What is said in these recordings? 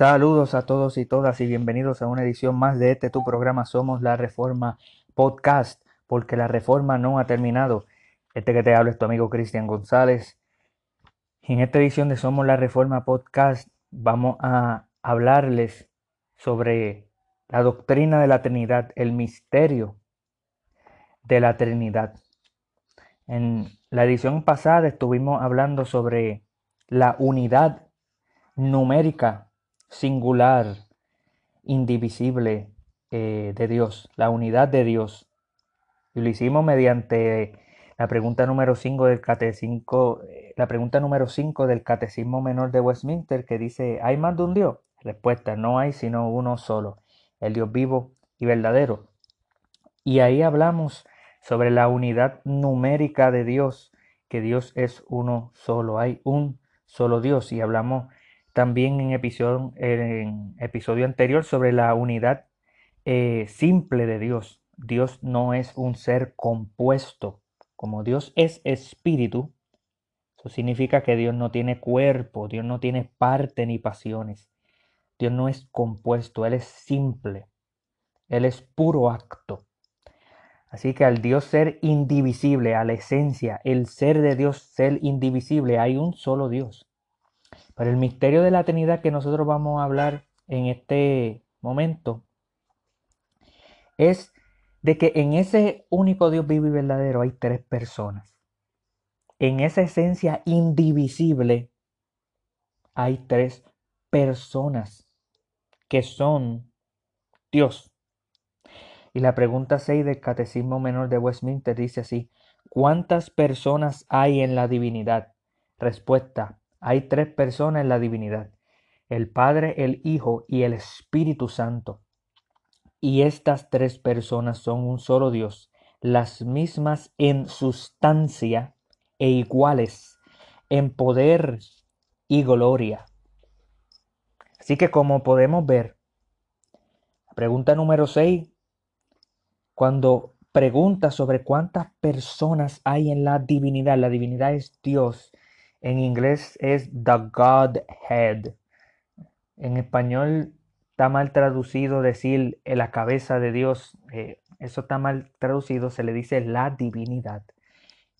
Saludos a todos y todas y bienvenidos a una edición más de este tu programa Somos la Reforma Podcast, porque la reforma no ha terminado. Este que te habla es tu amigo Cristian González. En esta edición de Somos la Reforma Podcast vamos a hablarles sobre la doctrina de la Trinidad, el misterio de la Trinidad. En la edición pasada estuvimos hablando sobre la unidad numérica singular, indivisible eh, de Dios, la unidad de Dios. Y lo hicimos mediante la pregunta número 5 del catecismo, la pregunta número 5 del Catecismo Menor de Westminster que dice, ¿hay más de un Dios? Respuesta, no hay sino uno solo, el Dios vivo y verdadero. Y ahí hablamos sobre la unidad numérica de Dios, que Dios es uno solo, hay un solo Dios. Y hablamos también en episodio, anterior sobre la unidad eh, simple de Dios. Dios no es un ser compuesto. Como Dios es espíritu, eso significa que Dios no tiene cuerpo, Dios no tiene parte ni pasiones. Dios no es compuesto, Él es simple. Él es puro acto. Así que al Dios ser indivisible, a la esencia, el ser de Dios ser indivisible, hay un solo Dios. Pero el misterio de la Trinidad que nosotros vamos a hablar en este momento es de que en ese único Dios vivo y verdadero hay tres personas. En esa esencia indivisible hay tres personas que son Dios. Y la pregunta 6 del Catecismo Menor de Westminster dice así, ¿cuántas personas hay en la divinidad? Respuesta, hay tres personas en la divinidad, el Padre, el Hijo y el Espíritu Santo. Y estas tres personas son un solo Dios, las mismas en sustancia e iguales en poder y gloria. Así que como podemos ver, pregunta número 6, cuando pregunta sobre cuántas personas hay en la divinidad, la divinidad es Dios, en inglés es The Godhead. En español está mal traducido decir la cabeza de Dios. Eh, eso está mal traducido, se le dice la divinidad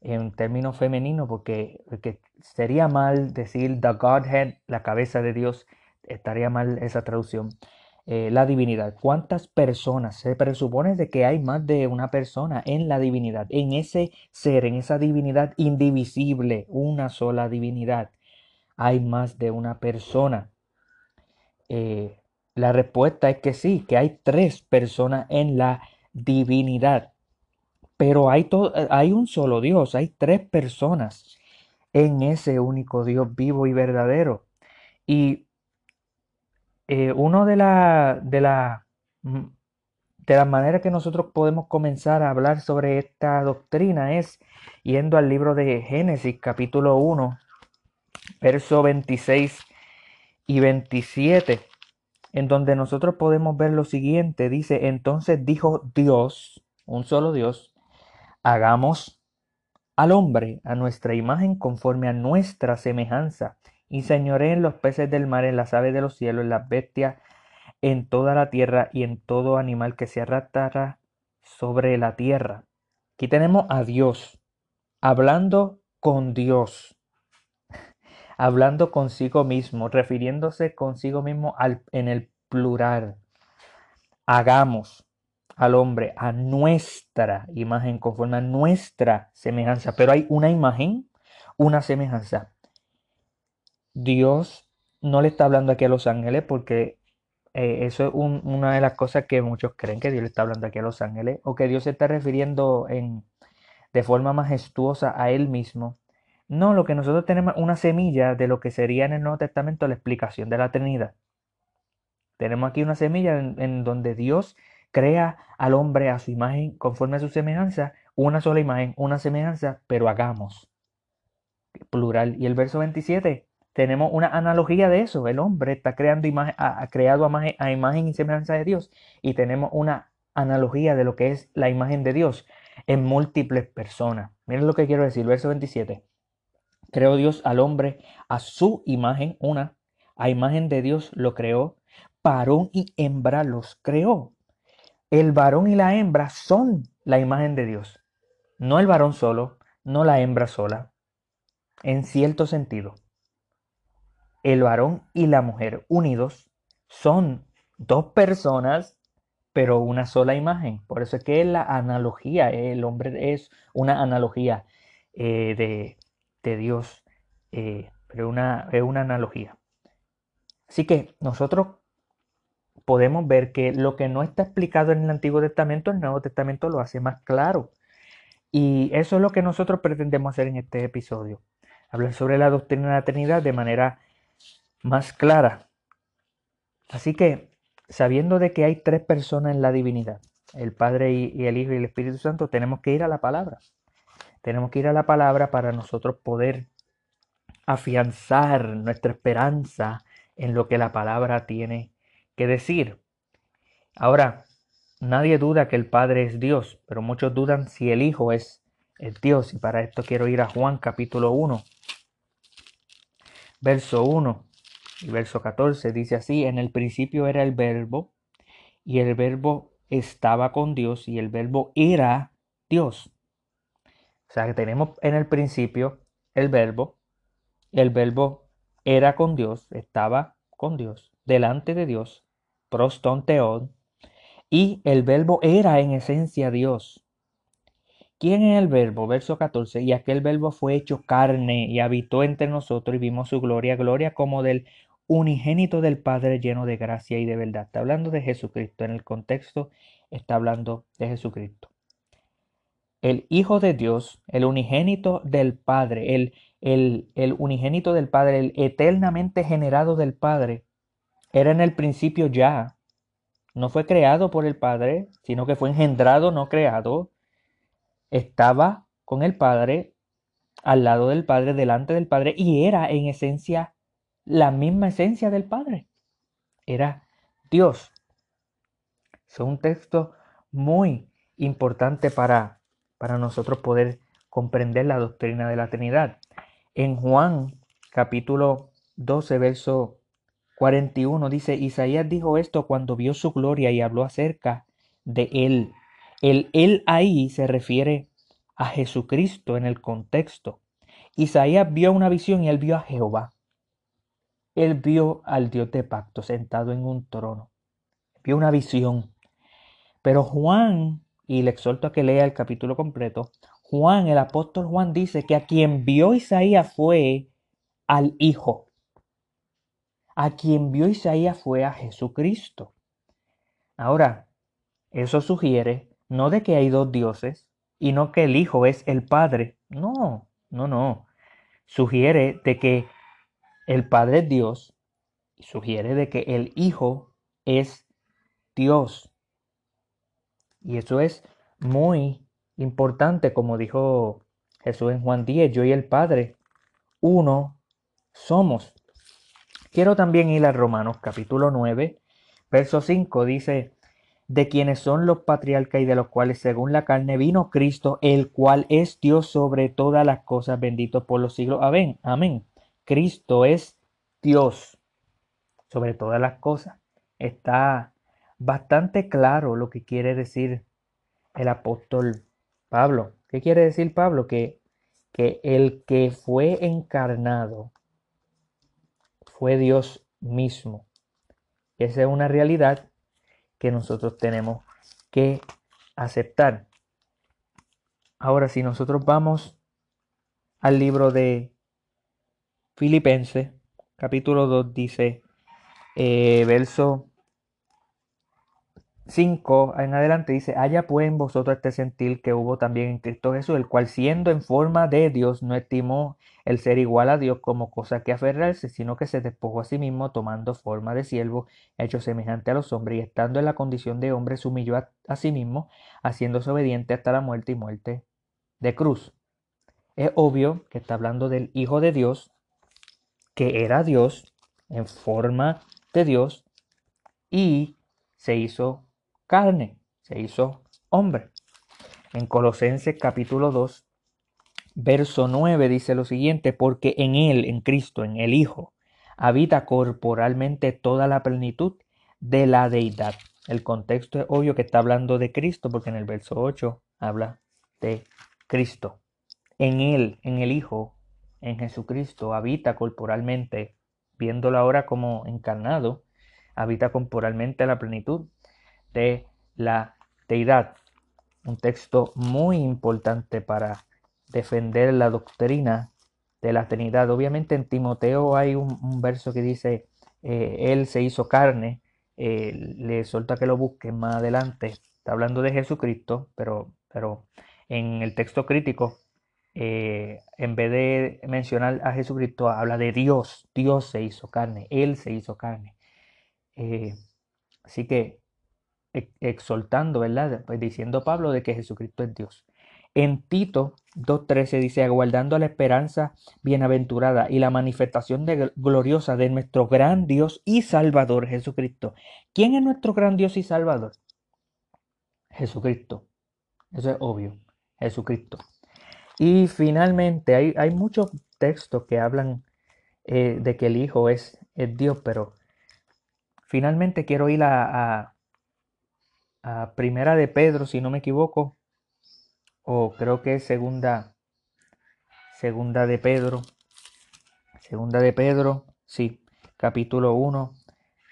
en términos femeninos porque, porque, sería mal decir the Godhead, la cabeza de Dios, estaría mal esa traducción. Eh, la divinidad. ¿Cuántas personas? Se presupone de que hay más de una persona en la divinidad, en ese ser, en esa divinidad indivisible, una sola divinidad. Hay más de una persona. Eh, la respuesta es que sí, que hay tres personas en la divinidad. Pero hay, hay un solo Dios, hay tres personas en ese único Dios vivo y verdadero. Y eh, uno de la, de la mm, de las maneras que nosotros podemos comenzar a hablar sobre esta doctrina es yendo al libro de Génesis capítulo 1, verso 26 y 27, en donde nosotros podemos ver lo siguiente, dice, entonces dijo Dios, un solo Dios, hagamos al hombre a nuestra imagen conforme a nuestra semejanza y señoré en los peces del mar, en las aves de los cielos, en las bestias, en toda la tierra y en todo animal que se arrastrara sobre la tierra. Aquí tenemos a Dios, hablando con Dios, hablando consigo mismo, refiriéndose consigo mismo al, en el plural. Hagamos al hombre a nuestra imagen, conforme a nuestra semejanza. Pero hay una imagen, una semejanza. Dios no le está hablando aquí a los ángeles porque eh, eso es una de las cosas que muchos creen que Dios le está hablando aquí a los ángeles o que Dios se está refiriendo en, de forma majestuosa a Él mismo. No, lo que nosotros tenemos una semilla de lo que sería en el Nuevo Testamento la explicación de la Trinidad. Tenemos aquí una semilla en, en donde Dios crea al hombre a su imagen conforme a su semejanza, una sola imagen, una semejanza, pero hagamos. Plural. Y el verso 27 tenemos una analogía de eso. El hombre está creando imagen, ha, creado a imagen, y semejanza de Dios y tenemos una analogía de lo que es la imagen de Dios en múltiples personas. Miren lo que quiero decir, verso 27. Creó Dios al hombre a su imagen, una, A imagen de Dios lo creó, varón y hembra los creó. El varón y la hembra son la imagen de Dios. No el varón solo, no la hembra sola. En cierto sentido, el varón y la mujer unidos son dos personas, pero una sola imagen. Por eso es que la analogía, el hombre es una analogía eh, de, Dios, eh, pero una, es una analogía. Así que nosotros podemos ver que lo que no está explicado en el Antiguo Testamento, el Nuevo Testamento lo hace más claro. Y eso es lo que nosotros pretendemos hacer en este episodio. Hablar sobre la doctrina de la Trinidad de manera más clara. Así que, sabiendo de que hay tres personas en la divinidad, el Padre y el Hijo y el Espíritu Santo, tenemos que ir a la palabra. Tenemos que ir a la palabra para nosotros poder afianzar nuestra esperanza en lo que la palabra tiene que decir. Ahora, nadie duda que el Padre es Dios, pero muchos dudan si el Hijo es el Dios. Y para esto quiero ir a Juan capítulo 1, verso 1 verso 14. Dice así, en el principio era el verbo y el verbo estaba con Dios y el verbo era Dios. O sea que tenemos en el principio el verbo, el verbo era con Dios, estaba con Dios, delante de Dios, proston y el verbo era en esencia Dios. ¿Quién es el verbo? Verso 14. Y aquel verbo fue hecho carne y habitó entre nosotros y vimos su gloria, gloria como del unigénito del Padre lleno de gracia y de verdad. Está hablando de Jesucristo. En el contexto está hablando de Jesucristo el Hijo de Dios, el unigénito del Padre, el, el, el, unigénito del Padre, el eternamente generado del Padre, era en el principio ya. No fue creado por el Padre, sino que fue engendrado, no creado. Estaba con el Padre, al lado del Padre, delante del Padre, y era en esencia la misma esencia del Padre. Era Dios. Es un texto muy importante para para nosotros poder comprender la doctrina de la Trinidad. En Juan capítulo 12, verso 41 dice, Isaías dijo esto cuando vio su gloria y habló acerca de él. El él ahí se refiere a Jesucristo en el contexto. Isaías vio una visión y él vio a Jehová. Él vio al Dios de pacto sentado en un trono. Vio una visión. Pero Juan y le exhorto a que lea el capítulo completo, Juan, el apóstol Juan dice que a quien vio Isaías fue al Hijo. A quien vio Isaías fue a Jesucristo. Ahora, eso sugiere no de que hay dos dioses y no que el Hijo es el Padre. No, no, no. Sugiere de que el Padre es Dios. Sugiere de que el Hijo es Dios. Y eso es muy importante, como dijo Jesús en Juan 10, yo y el Padre, uno somos. Quiero también ir a Romanos capítulo 9, verso 5, dice, de quienes son los patriarcas y de los cuales según la carne vino Cristo, el cual es Dios sobre todas las cosas, bendito por los siglos. Amén, amén. Cristo es Dios sobre todas las cosas. Está bastante claro lo que quiere decir el apóstol Pablo. ¿Qué quiere decir Pablo? Que, que el que fue encarnado fue Dios mismo. Esa es una realidad que nosotros tenemos que aceptar. Ahora, si nosotros vamos al libro de Filipenses, capítulo 2, dice, eh, verso 5 en adelante dice, haya pues en vosotros este sentir que hubo también en Cristo Jesús, el cual siendo en forma de Dios no estimó el ser igual a Dios como cosa que aferrarse, sino que se despojó a sí mismo tomando forma de siervo, hecho semejante a los hombres, y estando en la condición de hombre, se humilló a, a sí mismo, haciéndose obediente hasta la muerte y muerte de cruz. Es obvio que está hablando del Hijo de Dios, que era Dios, en forma de Dios, y se hizo carne, se hizo hombre. En Colosenses capítulo 2, verso 9 dice lo siguiente, porque en Él, en Cristo, en el Hijo, habita corporalmente toda la plenitud de la deidad. El contexto es obvio que está hablando de Cristo, porque en el verso 8 habla de Cristo. En Él, en el Hijo, en Jesucristo, habita corporalmente, viéndolo ahora como encarnado, habita corporalmente la plenitud de la deidad. Un texto muy importante para defender la doctrina de la Trinidad. Obviamente en Timoteo hay un, verso que dice, eh, Él se hizo carne, eh, le suelta que lo busquen más adelante. Está hablando de Jesucristo, pero, pero en el texto crítico, eh, en vez de mencionar a Jesucristo, habla de Dios. Dios se hizo carne, Él se hizo carne. así que exaltando, ¿verdad? Pues diciendo Pablo de que Jesucristo es Dios. En Tito 2.13 dice, aguardando la esperanza bienaventurada y la manifestación gloriosa de nuestro gran Dios y Salvador Jesucristo. ¿Quién es nuestro gran Dios y Salvador? Jesucristo. Eso es obvio. Jesucristo. Y finalmente hay, hay muchos textos que hablan eh, de que el Hijo es, es, Dios, pero finalmente quiero ir a, a Primera de Pedro, si no me equivoco, o creo que es segunda, segunda de Pedro, segunda de Pedro, sí, capítulo 1,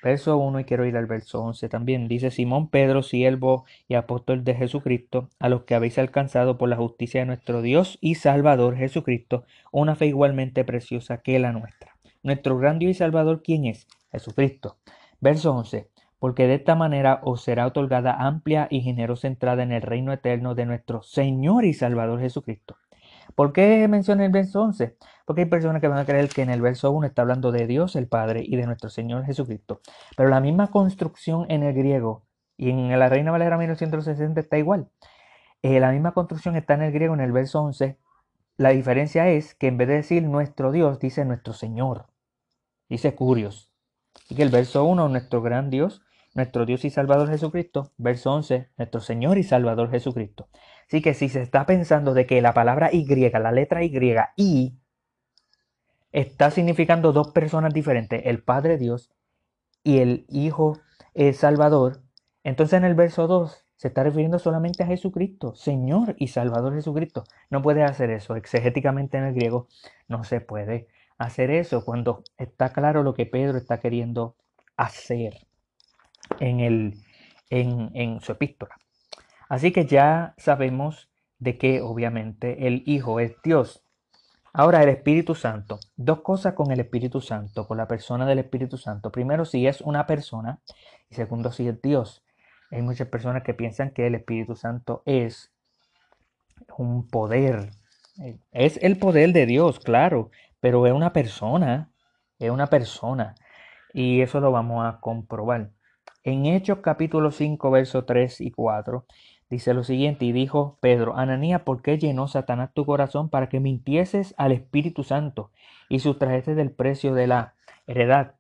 verso 1 y quiero ir al verso 11 también. Dice Simón Pedro, siervo y apóstol de Jesucristo, a los que habéis alcanzado por la justicia de nuestro Dios y Salvador Jesucristo, una fe igualmente preciosa que la nuestra. Nuestro gran Dios y Salvador, ¿quién es? Jesucristo. Verso 11 porque de esta manera os será otorgada amplia y generosa entrada en el reino eterno de nuestro Señor y Salvador Jesucristo. ¿Por qué menciona el verso 11? Porque hay personas que van a creer que en el verso 1 está hablando de Dios el Padre y de nuestro Señor Jesucristo. Pero la misma construcción en el griego y en la Reina Valera 1960 está igual. Eh, la misma construcción está en el griego en el verso 11. La diferencia es que en vez de decir nuestro Dios, dice nuestro Señor. Dice Curios. Y que el verso 1, nuestro gran Dios, nuestro Dios y Salvador Jesucristo, verso 11, nuestro Señor y Salvador Jesucristo. Así que si se está pensando de que la palabra Y, la letra Y, y, está significando dos personas diferentes, el Padre Dios y el Hijo el Salvador, entonces en el verso 2 se está refiriendo solamente a Jesucristo, Señor y Salvador Jesucristo. No puede hacer eso. Exegéticamente en el griego no se puede hacer eso cuando está claro lo que Pedro está queriendo hacer en, el, en, su epístola. Así que ya sabemos de que obviamente el Hijo es Dios. Ahora el Espíritu Santo. Dos cosas con el Espíritu Santo, con la persona del Espíritu Santo. Primero, si es una persona y segundo, si es Dios. Hay muchas personas que piensan que el Espíritu Santo es un poder. Es el poder de Dios, claro, pero es una persona. Es una persona. Y eso lo vamos a comprobar. En Hechos capítulo 5, versos 3 y 4, dice lo siguiente, y dijo Pedro, Ananía, ¿por qué llenó Satanás tu corazón para que mintieses al Espíritu Santo y sustrajeses del precio de la heredad?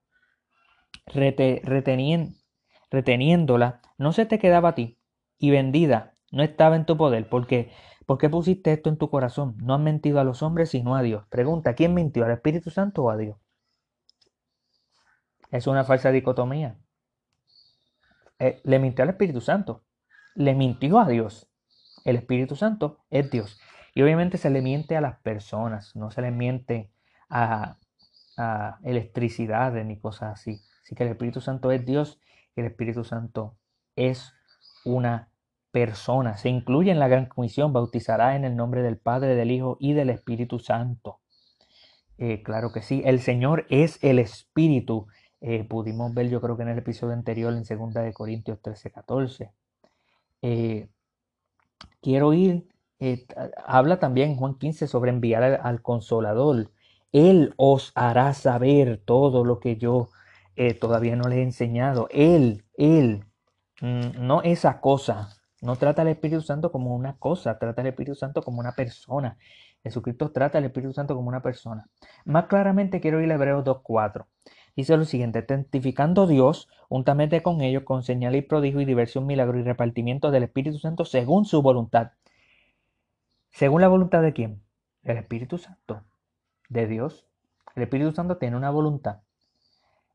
reteniéndola, no se te quedaba a ti, y vendida, no estaba en tu poder, porque ¿por qué pusiste esto en tu corazón? No has mentido a los hombres, sino a Dios. Pregunta, ¿quién mintió, al Espíritu Santo o a Dios? Es una falsa dicotomía. Eh, le mintió al Espíritu Santo. Le mintió a Dios. El Espíritu Santo es Dios. Y obviamente se le miente a las personas, no se le miente a, a electricidad ni cosas así. Así que el Espíritu Santo es Dios y el Espíritu Santo es una persona. Se incluye en la gran comisión, bautizará en el nombre del Padre, del Hijo y del Espíritu Santo. Eh, claro que sí, el Señor es el Espíritu eh, pudimos ver, yo creo que en el episodio anterior, en 2 de Corintios 13, 14. Eh, quiero ir, eh, habla también Juan 15 sobre enviar al, consolador. Él os hará saber todo lo que yo todavía no les he enseñado. Él, Él, mm, no esa cosa. No trata al Espíritu Santo como una cosa, trata al Espíritu Santo como una persona. Jesucristo trata al Espíritu Santo como una persona. Más claramente quiero ir a Hebreos 2.4. Dice lo siguiente, testificando Dios, juntamente con ellos, con señal y prodigio y diversión, milagro y repartimiento del Espíritu Santo según su voluntad. ¿Según la voluntad de quién? El Espíritu Santo, de Dios. El Espíritu Santo tiene una voluntad.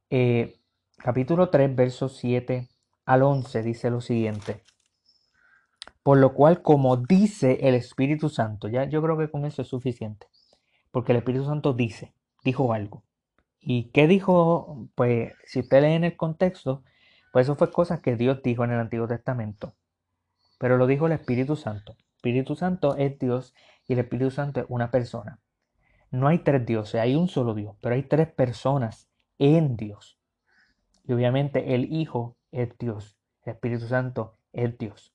eh, capítulo 3, versos 7 al 11 dice lo siguiente. Por lo cual, como dice el Espíritu Santo, ya yo creo que con eso es suficiente, porque el Espíritu Santo dice, dijo algo. ¿Y qué dijo? Pues si usted lee en el contexto, pues eso fue cosas que Dios dijo en el Antiguo Testamento, pero lo dijo el Espíritu Santo. Espíritu Santo es Dios y el Espíritu Santo es una persona. No hay tres dioses, hay un solo Dios, pero hay tres personas en Dios. Y obviamente el Hijo es Dios, el Espíritu Santo es Dios.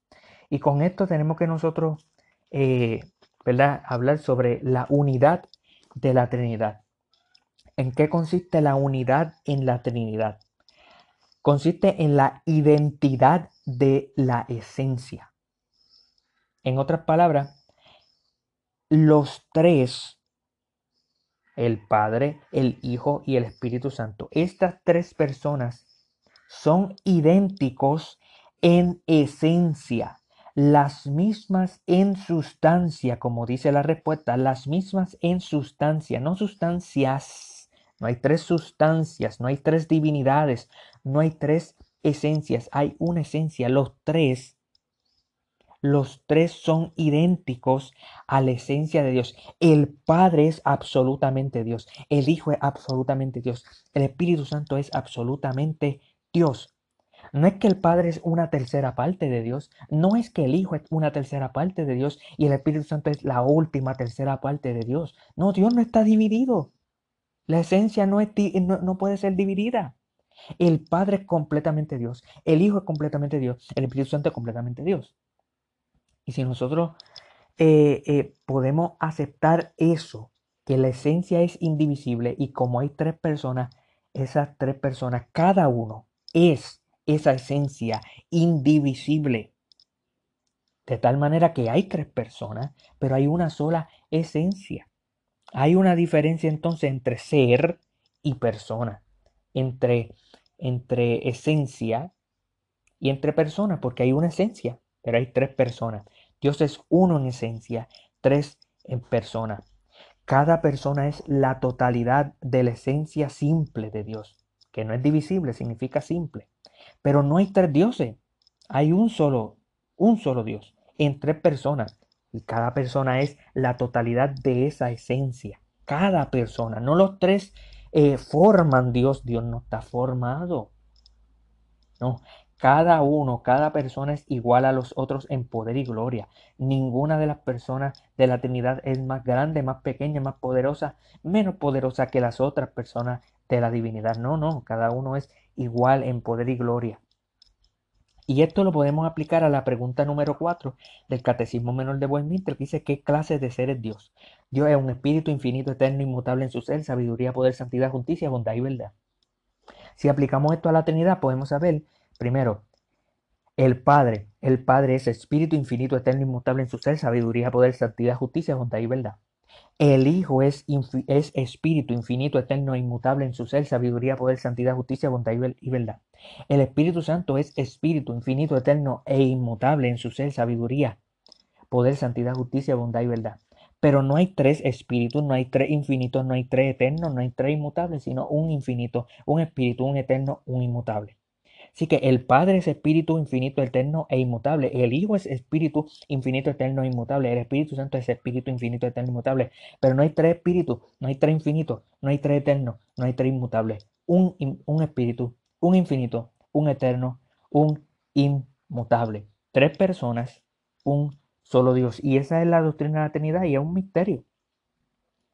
Y con esto tenemos que nosotros, eh, ¿verdad?, hablar sobre la unidad de la Trinidad. ¿En qué consiste la unidad en la Trinidad? Consiste en la identidad de la esencia. En otras palabras, los tres, el Padre, el Hijo y el Espíritu Santo, estas tres personas son idénticos en esencia, las mismas en sustancia, como dice la respuesta, las mismas en sustancia, no sustancias. No hay tres sustancias, no hay tres divinidades, no hay tres esencias, hay una esencia. Los tres, los tres son idénticos a la esencia de Dios. El Padre es absolutamente Dios, el Hijo es absolutamente Dios, el Espíritu Santo es absolutamente Dios. No es que el Padre es una tercera parte de Dios, no es que el Hijo es una tercera parte de Dios y el Espíritu Santo es la última tercera parte de Dios. No, Dios no está dividido. La esencia no, es, no, puede ser dividida. El Padre es completamente Dios, el Hijo es completamente Dios, el Espíritu Santo es completamente Dios. Y si nosotros eh, eh, podemos aceptar eso, que la esencia es indivisible y como hay tres personas, esas tres personas, cada uno es esa esencia indivisible. De tal manera que hay tres personas, pero hay una sola esencia. Hay una diferencia entonces entre ser y persona, entre, entre esencia y entre personas, porque hay una esencia, pero hay tres personas. Dios es uno en esencia, tres en persona. Cada persona es la totalidad de la esencia simple de Dios, que no es divisible, significa simple. Pero no hay tres dioses. Hay un solo, un solo Dios en tres personas. Y cada persona es la totalidad de esa esencia. Cada persona. No los tres eh, forman Dios. Dios no está formado. No. Cada uno, cada persona es igual a los otros en poder y gloria. Ninguna de las personas de la Trinidad es más grande, más pequeña, más poderosa, menos poderosa que las otras personas de la divinidad. No, no, cada uno es igual en poder y gloria. Y esto lo podemos aplicar a la pregunta número 4 del Catecismo Menor de Westminster, que dice, ¿qué clase de ser es Dios? Dios es un espíritu infinito, eterno, inmutable en su ser, sabiduría, poder, santidad, justicia, bondad y verdad. Si aplicamos esto a la Trinidad, podemos saber, primero, el Padre. El Padre es espíritu infinito, eterno, inmutable en su ser, sabiduría, poder, santidad, justicia, bondad y verdad. El Hijo es, es, espíritu infinito, eterno inmutable en su ser, sabiduría, poder, santidad, justicia, bondad y verdad. El Espíritu Santo es espíritu infinito, eterno e inmutable en su ser, sabiduría, poder, santidad, justicia, bondad y verdad. Pero no hay tres espíritus, no hay tres infinitos, no hay tres eternos, no hay tres inmutables, sino un infinito, un espíritu, un eterno, un inmutable. Así que el Padre es espíritu infinito, eterno e inmutable. El Hijo es espíritu infinito, eterno e inmutable. El Espíritu Santo es espíritu infinito, eterno e inmutable. Pero no hay tres espíritus, no hay tres infinitos, no hay tres eternos, no hay tres inmutables. Un, un espíritu, un infinito, un eterno, un inmutable. Tres personas, un solo Dios. Y esa es la doctrina de la Trinidad y es un misterio.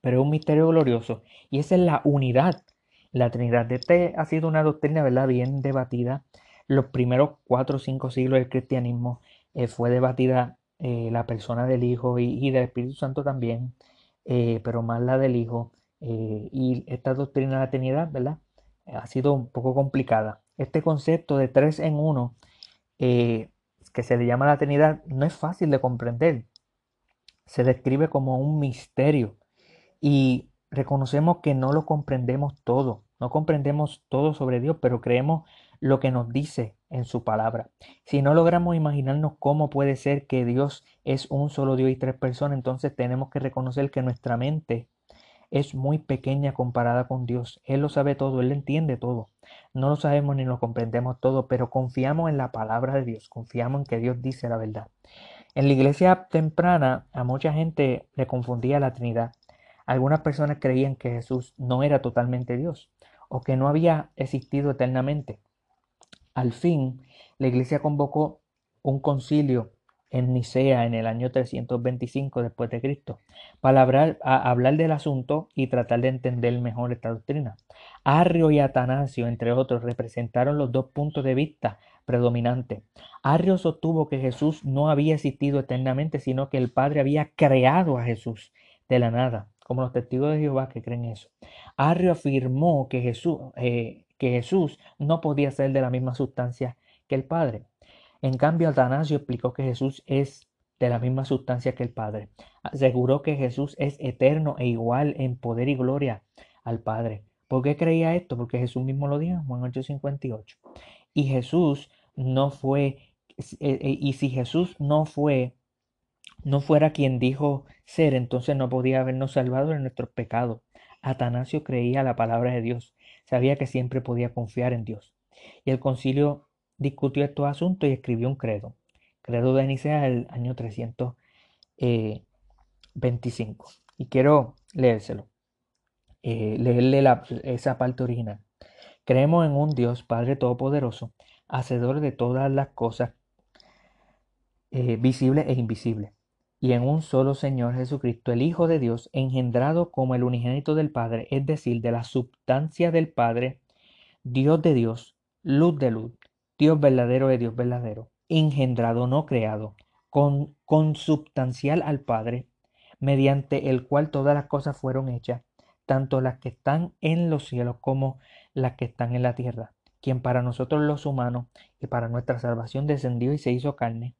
Pero es un misterio glorioso. Y esa es la unidad la Trinidad. Este ha sido una doctrina, ¿verdad?, bien debatida. Los primeros cuatro o cinco siglos del cristianismo eh, fue debatida eh, la persona del Hijo y, del Espíritu Santo también, eh, pero más la del Hijo. y esta doctrina de la Trinidad, ¿verdad?, ha sido un poco complicada. Este concepto de tres en uno, que se le llama la Trinidad, no es fácil de comprender. Se describe como un misterio y reconocemos que no lo comprendemos todo. No comprendemos todo sobre Dios, pero creemos lo que nos dice en su palabra. Si no logramos imaginarnos cómo puede ser que Dios es un solo Dios y tres personas, entonces tenemos que reconocer que nuestra mente es muy pequeña comparada con Dios. Él lo sabe todo, Él entiende todo. No lo sabemos ni lo comprendemos todo, pero confiamos en la palabra de Dios, confiamos en que Dios dice la verdad. En la iglesia temprana a mucha gente le confundía la Trinidad. Algunas personas creían que Jesús no era totalmente Dios o que no había existido eternamente. Al fin, la iglesia convocó un concilio en Nicea en el año 325 después de Cristo, para hablar, hablar, del asunto y tratar de entender mejor esta doctrina. Arrio y Atanasio, entre otros, representaron los dos puntos de vista predominantes. Arrio sostuvo que Jesús no había existido eternamente, sino que el Padre había creado a Jesús de la nada, como los testigos de Jehová que creen eso. Arrio afirmó que Jesús, eh, que Jesús no podía ser de la misma sustancia que el Padre. En cambio, Atanasio explicó que Jesús es de la misma sustancia que el Padre. Aseguró que Jesús es eterno e igual en poder y gloria al Padre. ¿Por qué creía esto? Porque Jesús mismo lo dijo en Juan 8:58. Y Jesús no fue, eh, eh, y si Jesús no fue, no fuera quien dijo ser, entonces no podía habernos salvado de nuestros pecados. Atanasio creía la palabra de Dios, sabía que siempre podía confiar en Dios. Y el concilio discutió estos asuntos y escribió un credo. Credo de Nicea del año 325. Y quiero leérselo. Eh, leerle esa parte original. Creemos en un Dios Padre Todopoderoso, hacedor de todas las cosas eh, visibles e invisibles, y en un solo Señor Jesucristo, el Hijo de Dios, engendrado como el unigénito del Padre, es decir, de la substancia del Padre, Dios de Dios, luz de luz, Dios verdadero de Dios verdadero, engendrado, no creado, con, consubstancial al Padre, mediante el cual todas las cosas fueron hechas, tanto las que están en los cielos como las que están en la tierra, quien para nosotros los humanos y para nuestra salvación descendió y se hizo carne,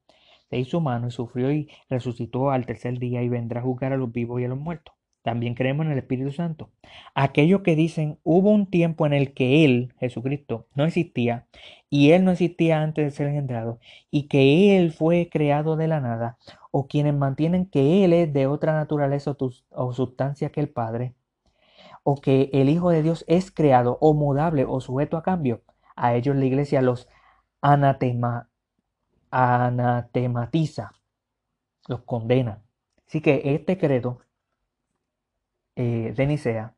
se hizo humano y sufrió y resucitó al tercer día y vendrá a juzgar a los vivos y a los muertos. También creemos en el Espíritu Santo. Aquellos que dicen hubo un tiempo en el que Él, Jesucristo, no existía y Él no existía antes de ser engendrado y que Él fue creado de la nada, o quienes mantienen que Él es de otra naturaleza o, sustancia que el Padre, o que el Hijo de Dios es creado o mudable o sujeto a cambio, a ellos la iglesia los anatema, anatematiza, los condena. Así que este credo eh, de Nicea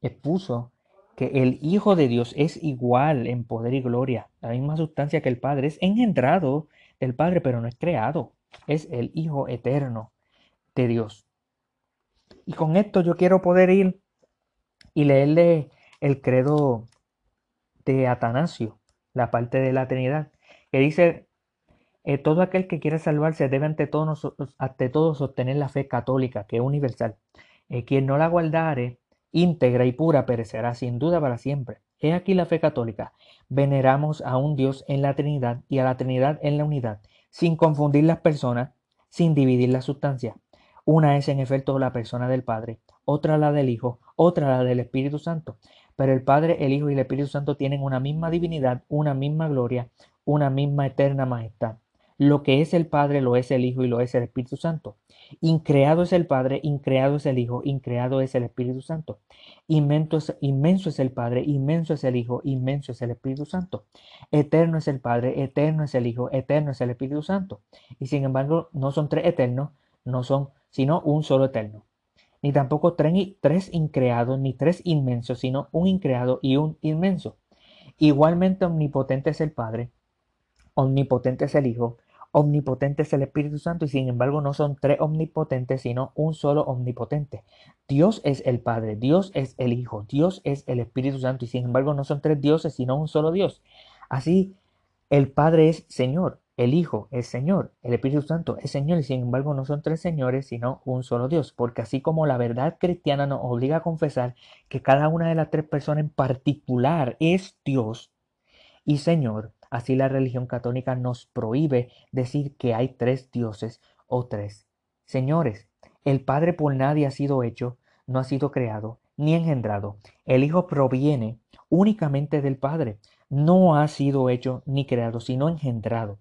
expuso que el Hijo de Dios es igual en poder y gloria, la misma sustancia que el Padre, es engendrado del Padre, pero no es creado, es el Hijo eterno de Dios. Y con esto yo quiero poder ir y leerle el credo de Atanasio, la parte de la Trinidad, que dice, eh, todo aquel que quiere salvarse debe ante todo, ante todo sostener la fe católica, que es universal, eh, quien no la guardare íntegra y pura perecerá sin duda para siempre. He aquí la fe católica. Veneramos a un Dios en la Trinidad y a la Trinidad en la unidad, sin confundir las personas, sin dividir la sustancia. Una es en efecto la persona del Padre, otra la del Hijo, otra la del Espíritu Santo. Pero el Padre, el Hijo y el Espíritu Santo tienen una misma divinidad, una misma gloria, una misma eterna majestad. Lo que es el Padre lo es el Hijo y lo es el Espíritu Santo. Increado es el Padre, increado es el Hijo, increado es el Espíritu Santo. Inmenso es, inmenso es el Padre, inmenso es el Hijo, inmenso es el Espíritu Santo. Eterno es el Padre, eterno es el Hijo, eterno es el Espíritu Santo. Y sin embargo, no son tres eternos, no son sino un solo eterno. Ni tampoco tres, tres increados, ni tres inmensos, sino un increado y un inmenso. Igualmente omnipotente es el Padre, omnipotente es el Hijo, Omnipotente es el Espíritu Santo y sin embargo no son tres omnipotentes, sino un solo omnipotente. Dios es el Padre, Dios es el Hijo, Dios es el Espíritu Santo y sin embargo no son tres dioses, sino un solo Dios. Así, el Padre es Señor, el Hijo es Señor, el Espíritu Santo es Señor y sin embargo no son tres señores, sino un solo Dios. Porque así como la verdad cristiana nos obliga a confesar que cada una de las tres personas en particular es Dios y Señor, Así la religión católica nos prohíbe decir que hay tres dioses o tres. Señores, el Padre por nadie ha sido hecho, no ha sido creado, ni engendrado. El Hijo proviene únicamente del Padre, no ha sido hecho ni creado, sino engendrado.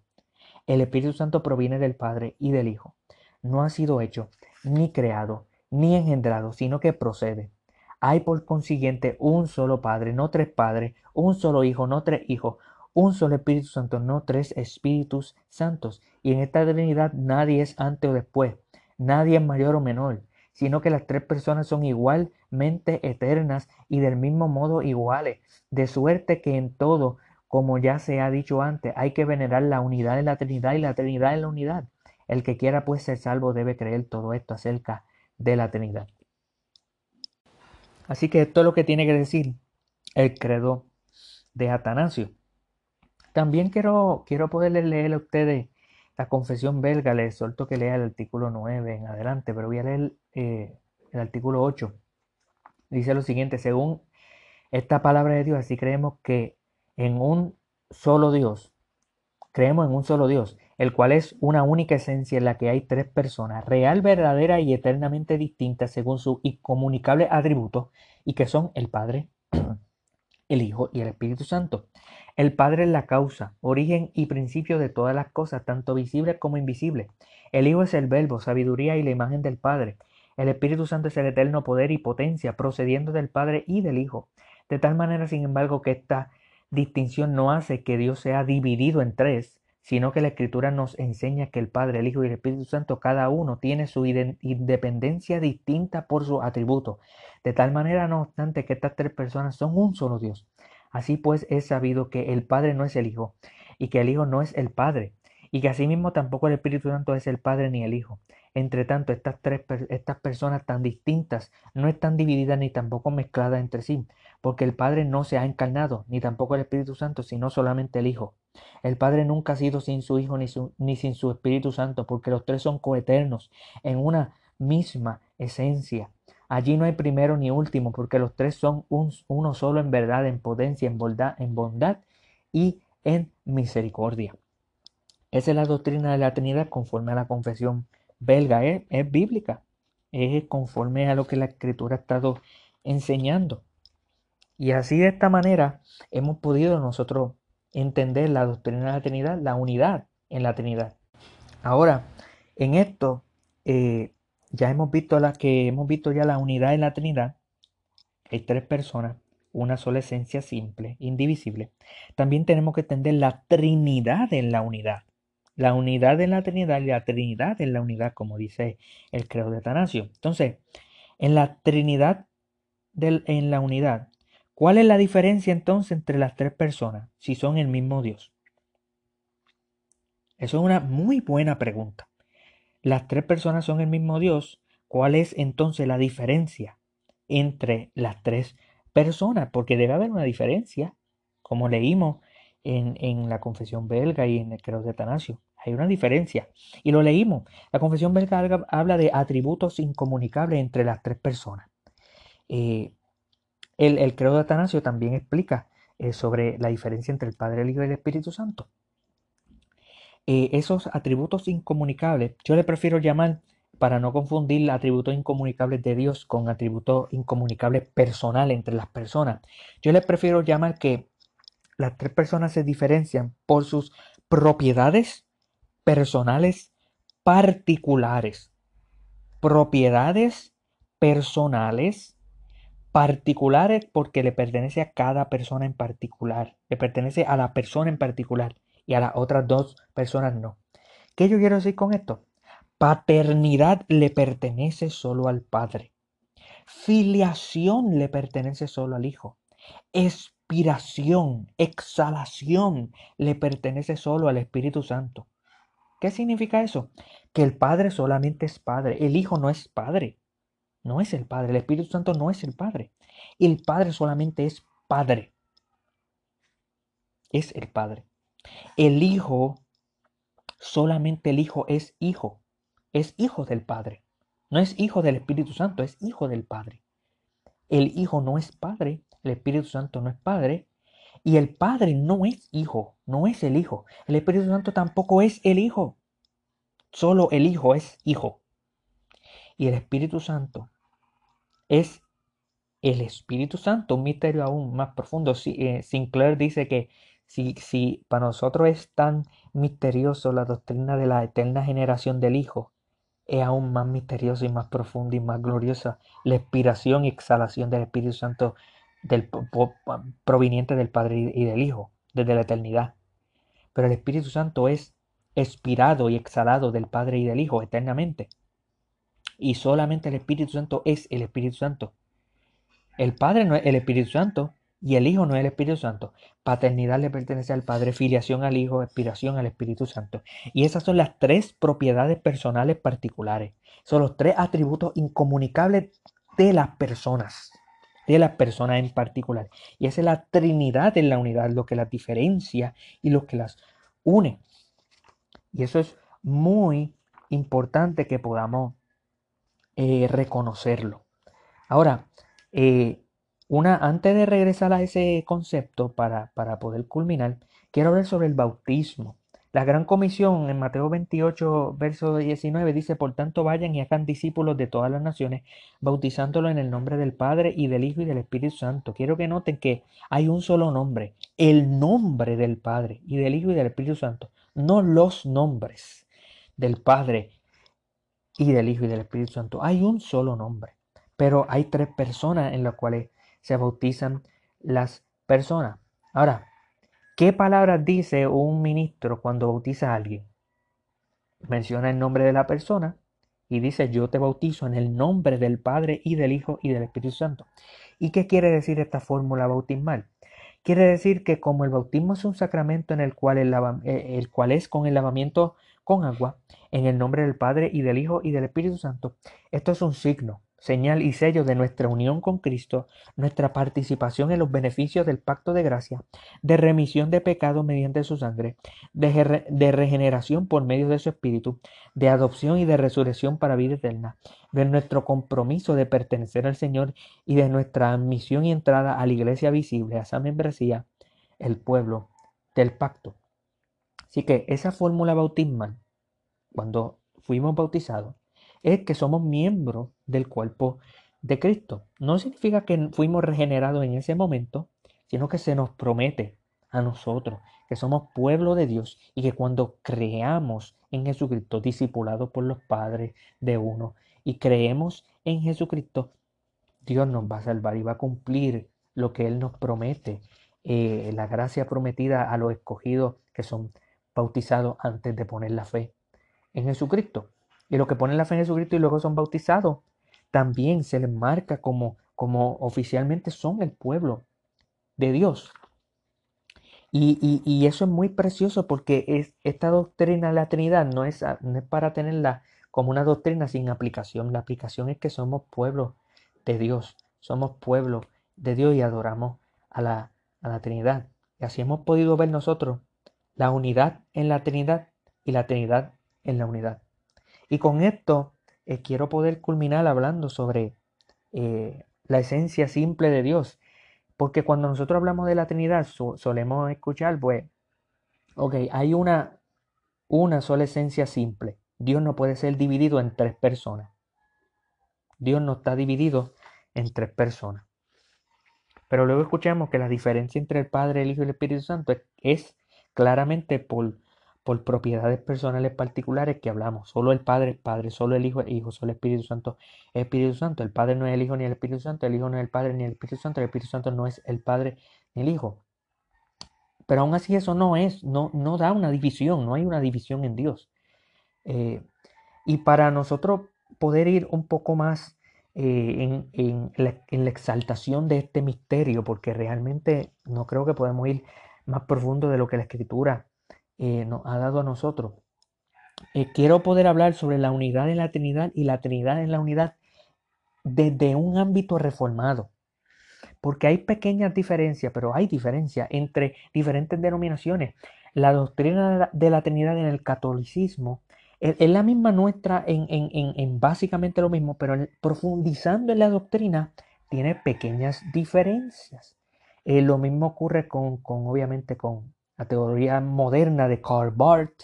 El Espíritu Santo proviene del Padre y del Hijo, no ha sido hecho ni creado, ni engendrado, sino que procede. Hay por consiguiente un solo Padre, no tres padres, un solo Hijo, no tres hijos, un solo Espíritu Santo, no tres Espíritus Santos. Y en esta Trinidad nadie es antes o después, nadie es mayor o menor, sino que las tres personas son igualmente eternas y del mismo modo iguales, de suerte que en todo, como ya se ha dicho antes, hay que venerar la unidad de la Trinidad y la Trinidad en la unidad. El que quiera pues ser salvo debe creer todo esto acerca de la Trinidad. Así que esto es lo que tiene que decir el credo de Atanasio. También quiero, quiero poderles leer a ustedes la confesión belga. Les suelto que lea el artículo 9 en adelante, pero voy a leer eh, el artículo 8. Dice lo siguiente, según esta palabra de Dios, así creemos que en un solo Dios, creemos en un solo Dios, el cual es una única esencia en la que hay tres personas, real, verdadera y eternamente distintas según su incomunicable atributo, y que son el Padre, el Hijo y el Espíritu Santo. El Padre es la causa, origen y principio de todas las cosas, tanto visibles como invisibles. El Hijo es el verbo, sabiduría y la imagen del Padre. El Espíritu Santo es el eterno poder y potencia, procediendo del Padre y del Hijo. De tal manera, sin embargo, que esta distinción no hace que Dios sea dividido en tres, sino que la Escritura nos enseña que el Padre, el Hijo y el Espíritu Santo, cada uno tiene su independencia distinta por su atributo. De tal manera, no obstante, que estas tres personas son un solo Dios. Así pues es sabido que el Padre no es el Hijo, y que el Hijo no es el Padre, y que asimismo tampoco el Espíritu Santo es el Padre ni el Hijo. Entre tanto, estas tres estas personas tan distintas no están divididas ni tampoco mezcladas entre sí, porque el Padre no se ha encarnado, ni tampoco el Espíritu Santo, sino solamente el Hijo. El Padre nunca ha sido sin su Hijo ni, ni sin su Espíritu Santo, porque los tres son coeternos en una misma esencia. Allí no hay primero ni último, porque los tres son uno solo en verdad, en potencia, en bondad, en bondad y en misericordia. Esa es la doctrina de la Trinidad conforme a la confesión belga, es, bíblica, es conforme a lo que la Escritura ha estado enseñando. Y así de esta manera hemos podido nosotros entender la doctrina de la Trinidad, la unidad en la Trinidad. Ahora, en esto, eh, ya hemos visto la que hemos visto ya la unidad en la Trinidad. Hay tres personas, una sola esencia simple, indivisible. También tenemos que entender la Trinidad en la unidad. La unidad en la Trinidad y la Trinidad en la unidad, como dice el credo de Atanasio. Entonces, en la Trinidad del, en la unidad, ¿cuál es la diferencia entonces entre las tres personas si son el mismo Dios? Eso es una muy buena pregunta las tres personas son el mismo Dios, ¿cuál es entonces la diferencia entre las tres personas? Porque debe haber una diferencia, como leímos en, la confesión belga y en el credo de Atanasio. Hay una diferencia. Y lo leímos. La confesión belga habla de atributos incomunicables entre las tres personas. Eh, el, el, credo de Atanasio también explica eh, sobre la diferencia entre el Padre, el Hijo y el Espíritu Santo. Eh, esos atributos incomunicables, yo le prefiero llamar, para no confundir atributos incomunicables de Dios con atributos incomunicables personales entre las personas, yo le prefiero llamar que las tres personas se diferencian por sus propiedades personales particulares. Propiedades personales particulares porque le pertenece a cada persona en particular, le pertenece a la persona en particular y a las otras dos personas no. ¿Qué yo quiero decir con esto? Paternidad le pertenece solo al Padre. Filiación le pertenece solo al Hijo. Expiración, exhalación le pertenece solo al Espíritu Santo. ¿Qué significa eso? Que el Padre solamente es Padre. El Hijo no es Padre. No es el Padre. El Espíritu Santo no es el Padre. El Padre solamente es Padre. Es el Padre. El Hijo, solamente el Hijo es Hijo, es Hijo del Padre. No es Hijo del Espíritu Santo, es Hijo del Padre. El Hijo no es Padre, el Espíritu Santo no es Padre, y el Padre no es Hijo, no es el Hijo. El Espíritu Santo tampoco es el Hijo. Solo el Hijo es Hijo. Y el Espíritu Santo es el Espíritu Santo, un misterio aún más profundo. Eh, Sinclair dice que si, para nosotros es tan misterioso la doctrina de la eterna generación del Hijo, es aún más misteriosa y más profunda y más gloriosa la expiración y exhalación del Espíritu Santo del, proveniente del Padre y del Hijo desde la eternidad. Pero el Espíritu Santo es expirado y exhalado del Padre y del Hijo eternamente. Y solamente el Espíritu Santo es el Espíritu Santo. El Padre no es el Espíritu Santo y el Hijo no es el Espíritu Santo. Paternidad le pertenece al Padre, filiación al Hijo, expiración al Espíritu Santo. Y esas son las tres propiedades personales particulares. Son los tres atributos incomunicables de las personas, de las personas en particular. Y esa es la Trinidad en la unidad, lo que las diferencia y lo que las une. Y eso es muy importante que podamos eh, reconocerlo. Ahora, eh, una, antes de regresar a ese concepto para, para poder culminar, quiero hablar sobre el bautismo. La gran comisión en Mateo 28, verso 19 dice, por tanto vayan y hagan discípulos de todas las naciones, bautizándolos en el nombre del Padre y del Hijo y del Espíritu Santo. Quiero que noten que hay un solo nombre, el nombre del Padre y del Hijo y del Espíritu Santo, no los nombres del Padre y del Hijo y del Espíritu Santo. Hay un solo nombre, pero hay tres personas en las cuales se bautizan las personas. Ahora, ¿qué palabras dice un ministro cuando bautiza a alguien? Menciona el nombre de la persona y dice, yo te bautizo en el nombre del Padre y del Hijo y del Espíritu Santo. ¿Y qué quiere decir esta fórmula bautismal? Quiere decir que como el bautismo es un sacramento en el cual, el, eh, el cual es con el lavamiento con agua, en el nombre del Padre y del Hijo y del Espíritu Santo. Esto es un signo, señal y sello de nuestra unión con Cristo, nuestra participación en los beneficios del pacto de gracia, de remisión de pecados mediante su sangre, de, regeneración por medio de su Espíritu, de adopción y de resurrección para vida eterna, de nuestro compromiso de pertenecer al Señor y de nuestra admisión y entrada a la iglesia visible, a esa membresía, el pueblo del pacto. Así que esa fórmula bautismal, cuando fuimos bautizados, es que somos miembros del cuerpo de Cristo. No significa que fuimos regenerados en ese momento, sino que se nos promete a nosotros que somos pueblo de Dios y que cuando creamos en Jesucristo, discipulados por los padres de uno, y creemos en Jesucristo, Dios nos va a salvar y va a cumplir lo que Él nos promete, eh, la gracia prometida a los escogidos que son bautizados antes de poner la fe en Jesucristo. Y los que ponen la fe en Jesucristo y luego son bautizados, también se les marca como, como oficialmente son el pueblo de Dios. Y, eso es muy precioso porque es, esta doctrina de la Trinidad no es, no es para tenerla como una doctrina sin aplicación. La aplicación es que somos pueblo de Dios, somos pueblo de Dios y adoramos a la, a la Trinidad. Y así hemos podido ver nosotros la unidad en la Trinidad y la Trinidad en la unidad. Y con esto eh, quiero poder culminar hablando sobre eh, la esencia simple de Dios. Porque cuando nosotros hablamos de la Trinidad, solemos escuchar, pues, ok, hay una, una sola esencia simple. Dios no puede ser dividido en tres personas. Dios no está dividido en tres personas. Pero luego escuchamos que la diferencia entre el Padre, el Hijo y el Espíritu Santo es claramente por, por propiedades personales particulares que hablamos. Solo el Padre es Padre, solo el Hijo es Hijo, solo el Espíritu Santo es Espíritu Santo. El Padre no es el Hijo ni el Espíritu Santo, el Hijo no es el Padre ni el Espíritu Santo, el Espíritu Santo no es el Padre ni el Hijo. Pero aún así eso no es, no, no da una división, no hay una división en Dios. Eh, y para nosotros poder ir un poco más eh, en, la, en, la, exaltación de este misterio, porque realmente no creo que podemos ir más profundo de lo que la escritura eh, nos ha dado a nosotros. Eh, quiero poder hablar sobre la unidad en la Trinidad y la Trinidad en la unidad desde un ámbito reformado. Porque hay pequeñas diferencias, pero hay diferencias entre diferentes denominaciones. La doctrina de la Trinidad en el catolicismo es, la misma nuestra en, en, básicamente lo mismo, pero profundizando en la doctrina tiene pequeñas diferencias. Eh, lo mismo ocurre con, obviamente, con la teoría moderna de Karl Barth.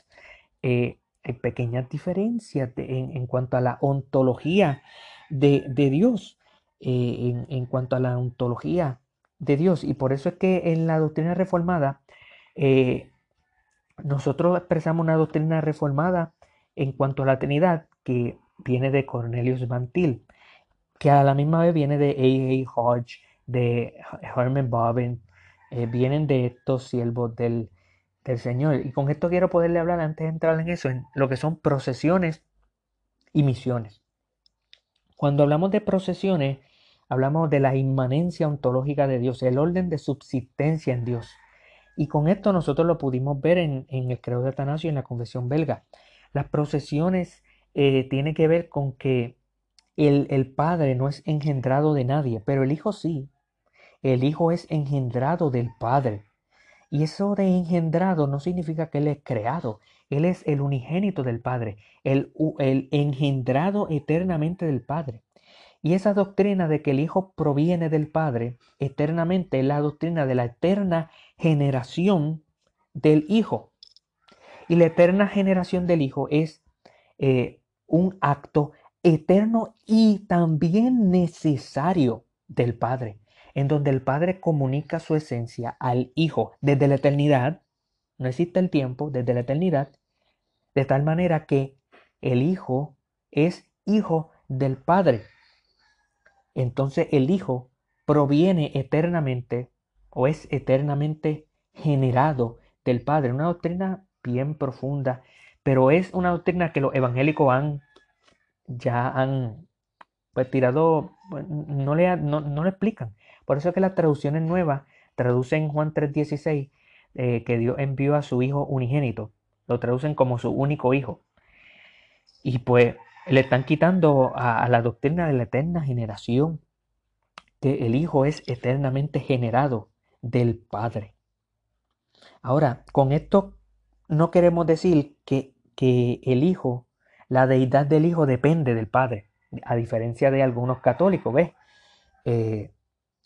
Eh, hay pequeñas diferencias en, cuanto a la ontología de, Dios, eh, en, cuanto a la ontología de Dios. Y por eso es que en la doctrina reformada, nosotros expresamos una doctrina reformada en cuanto a la Trinidad que viene de Cornelius Van Til, que a la misma vez viene de A.A. Hodge, de Herman Bobbin, eh, vienen de estos siervos del, del Señor. Y con esto quiero poderle hablar antes de entrar en eso, en lo que son procesiones y misiones. Cuando hablamos de procesiones, hablamos de la inmanencia ontológica de Dios, el orden de subsistencia en Dios. Y con esto nosotros lo pudimos ver en, el credo de Atanasio y en la confesión belga. Las procesiones eh, tienen que ver con que el, el Padre no es engendrado de nadie, pero el Hijo sí. El Hijo es engendrado del Padre. Y eso de engendrado no significa que Él es creado. Él es el unigénito del Padre, el, engendrado eternamente del Padre. Y esa doctrina de que el Hijo proviene del Padre eternamente es la doctrina de la eterna generación del Hijo. Y la eterna generación del Hijo es eh, un acto eterno y también necesario del Padre, en donde el Padre comunica su esencia al Hijo desde la eternidad, no existe el tiempo, desde la eternidad, de tal manera que el Hijo es hijo del Padre. Entonces el Hijo proviene eternamente o es eternamente generado del Padre. Una doctrina bien profunda, pero es una doctrina que los evangélicos han ya han pues tirado, no le, no, no le explican. Por eso es que las traducciones nuevas traducen Juan 3:16 eh, que Dios envió a su Hijo unigénito. Lo traducen como su único Hijo. Y pues le están quitando a, la doctrina de la eterna generación, que el Hijo es eternamente generado del Padre. Ahora, con esto no queremos decir que, que el Hijo, la deidad del Hijo depende del Padre, a diferencia de algunos católicos, ¿ves? Eh,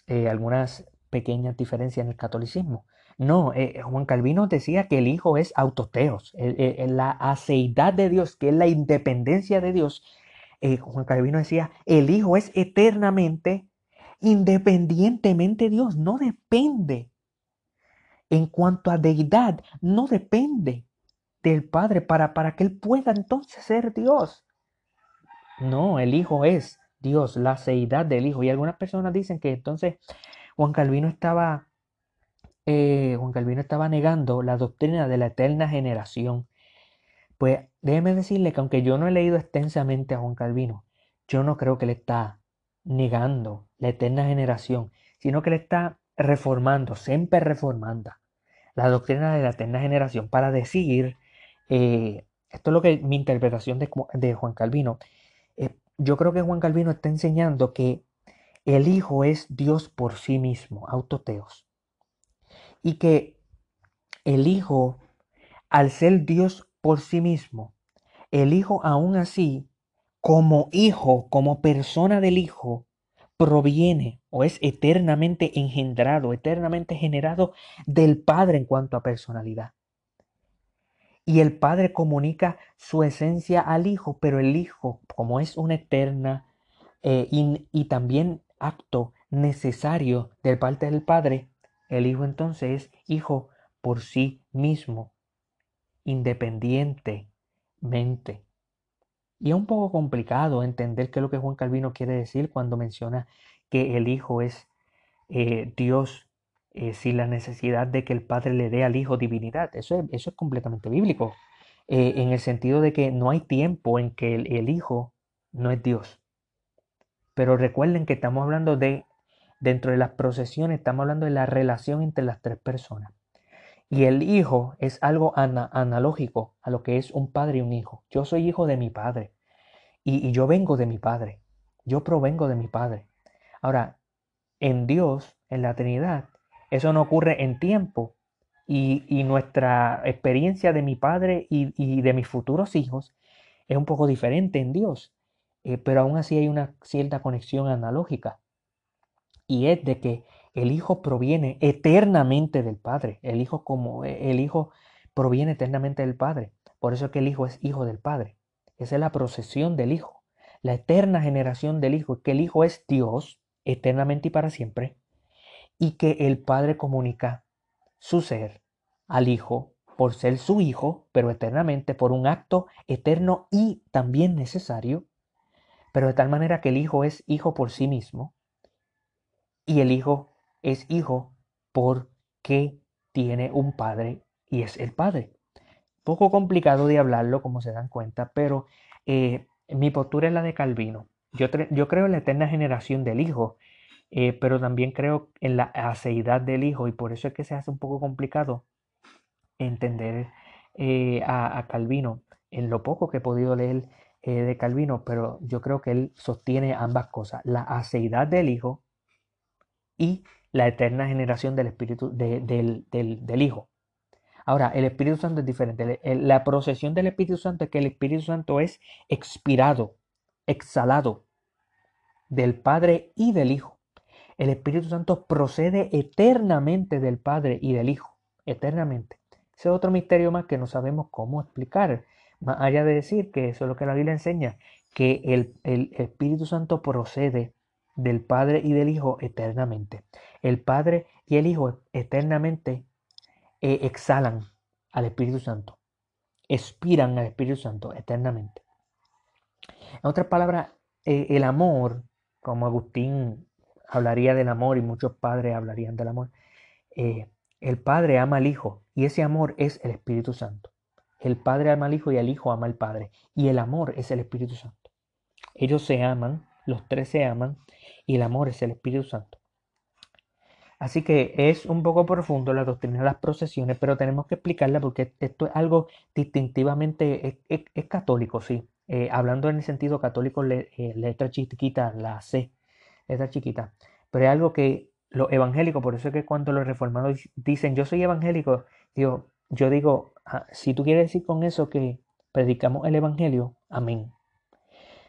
eh, algunas pequeñas diferencias en el catolicismo. No, eh, Juan Calvino decía que el Hijo es autoteos, la aceidad de Dios, que es la independencia de Dios. Eh, Juan Calvino decía, el Hijo es eternamente, independientemente de Dios, no depende. En cuanto a deidad, no depende del Padre para, para que Él pueda entonces ser Dios. No, el Hijo es Dios, la aceidad del Hijo. Y algunas personas dicen que entonces Juan Calvino estaba eh, Juan Calvino estaba negando la doctrina de la eterna generación. Pues déjeme decirle que aunque yo no he leído extensamente a Juan Calvino, yo no creo que le está negando la eterna generación, sino que le está reformando, siempre reformando la doctrina de la eterna generación para decir, eh, esto es lo que mi interpretación de, Juan Calvino, eh, yo creo que Juan Calvino está enseñando que el Hijo es Dios por sí mismo, autoteos y que el Hijo, al ser Dios por sí mismo, el Hijo aún así, como Hijo, como persona del Hijo, proviene o es eternamente engendrado, eternamente generado del Padre en cuanto a personalidad. Y el Padre comunica su esencia al Hijo, pero el Hijo, como es una eterna eh, y también acto necesario de parte del Padre, el Hijo entonces es hijo por sí mismo, independientemente. Y es un poco complicado entender qué es lo que Juan Calvino quiere decir cuando menciona que el Hijo es eh, Dios eh, sin la necesidad de que el Padre le dé al Hijo divinidad. Eso es, eso es completamente bíblico, eh, en el sentido de que no hay tiempo en que el Hijo no es Dios. Pero recuerden que estamos hablando de Dentro de las procesiones estamos hablando de la relación entre las tres personas. Y el hijo es algo analógico a lo que es un padre y un hijo. Yo soy hijo de mi padre y, yo vengo de mi padre. Yo provengo de mi padre. Ahora, en Dios, en la Trinidad, eso no ocurre en tiempo. Y, nuestra experiencia de mi padre y, de mis futuros hijos es un poco diferente en Dios. Eh, pero aún así hay una cierta conexión analógica y es de que el Hijo proviene eternamente del Padre. El Hijo como eh, el Hijo proviene eternamente del Padre. Por eso es que el Hijo es hijo del Padre. Esa es la procesión del Hijo, la eterna generación del Hijo, que el Hijo es Dios eternamente y para siempre, y que el Padre comunica su ser al Hijo por ser su Hijo, pero eternamente por un acto eterno y también necesario pero de tal manera que el Hijo es hijo por sí mismo y el Hijo es hijo porque tiene un Padre y es el Padre. Poco complicado de hablarlo, como se dan cuenta, pero eh, mi postura es la de Calvino. Yo, yo, creo en la eterna generación del Hijo, eh, pero también creo en la aceidad del Hijo y por eso es que se hace un poco complicado entender eh, a, Calvino en lo poco que he podido leer de Calvino, pero yo creo que él sostiene ambas cosas, la aceidad del Hijo y la eterna generación del Espíritu del, Hijo. Ahora, el Espíritu Santo es diferente. La procesión del Espíritu Santo es que el Espíritu Santo es expirado, exhalado del Padre y del Hijo. El Espíritu Santo procede eternamente del Padre y del Hijo, eternamente. Ese es otro misterio más que no sabemos cómo explicar, más allá de decir que eso es lo que la Biblia enseña, que el, el Espíritu Santo procede del Padre y del Hijo eternamente. El Padre y el Hijo eternamente eh, exhalan al Espíritu Santo, expiran al Espíritu Santo eternamente. En otras palabras, eh, el amor, como Agustín hablaría del amor y muchos padres hablarían del amor, eh, el Padre ama al Hijo y ese amor es el Espíritu Santo. El Padre ama al Hijo y el Hijo ama al Padre y el amor es el Espíritu Santo. Ellos se aman, los tres se aman y el amor es el Espíritu Santo. Así que es un poco profundo la doctrina de las procesiones, pero tenemos que explicarla porque esto es algo distintivamente, es, católico, sí. Eh, hablando en el sentido católico, le, eh, letra chiquita, la C, letra chiquita. Pero es algo que los evangélicos, por eso es que cuando los reformados dicen yo soy evangélico, digo, yo digo, ah, si tú quieres decir con eso que predicamos el evangelio, amén.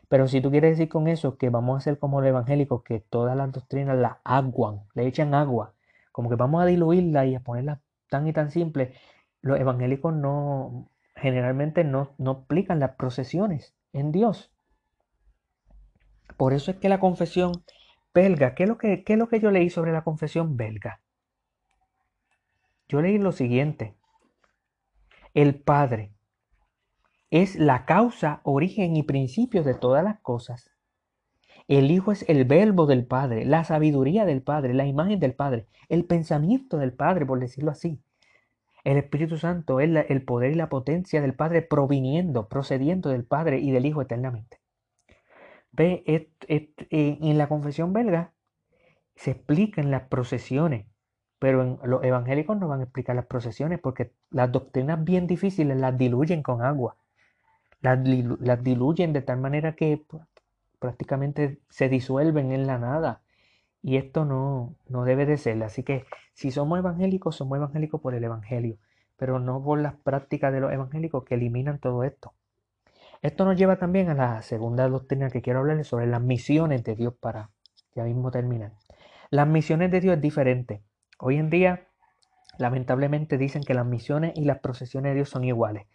Pero si tú quieres decir con eso que vamos a hacer como los evangélicos, que todas las doctrinas las aguan, le echan agua, como que vamos a diluirla y a ponerla tan y tan simple, los evangélicos no, generalmente no, no explican las procesiones en Dios. Por eso es que la confesión belga, ¿qué es lo que, yo leí sobre la confesión belga? Yo leí lo siguiente. El Padre es la causa, origen y principio de todas las cosas. El Hijo es el verbo del Padre, la sabiduría del Padre, la imagen del Padre, el pensamiento del Padre, por decirlo así. El Espíritu Santo es el poder y la potencia del Padre proviniendo, procediendo del Padre y del Hijo eternamente. Ve, eh, en la confesión belga se explican las procesiones, pero en los evangélicos no van a explicar las procesiones porque las doctrinas bien difíciles las diluyen con agua las, diluyen de tal manera que prácticamente se disuelven en la nada. Y esto no, no debe de ser. Así que si somos evangélicos, somos evangélicos por el Evangelio, pero no por las prácticas de los evangélicos que eliminan todo esto. Esto nos lleva también a la segunda doctrina que quiero hablarles sobre las misiones de Dios para ya mismo terminar. Las misiones de Dios es diferente. Hoy en día, lamentablemente dicen que las misiones y las procesiones de Dios son iguales.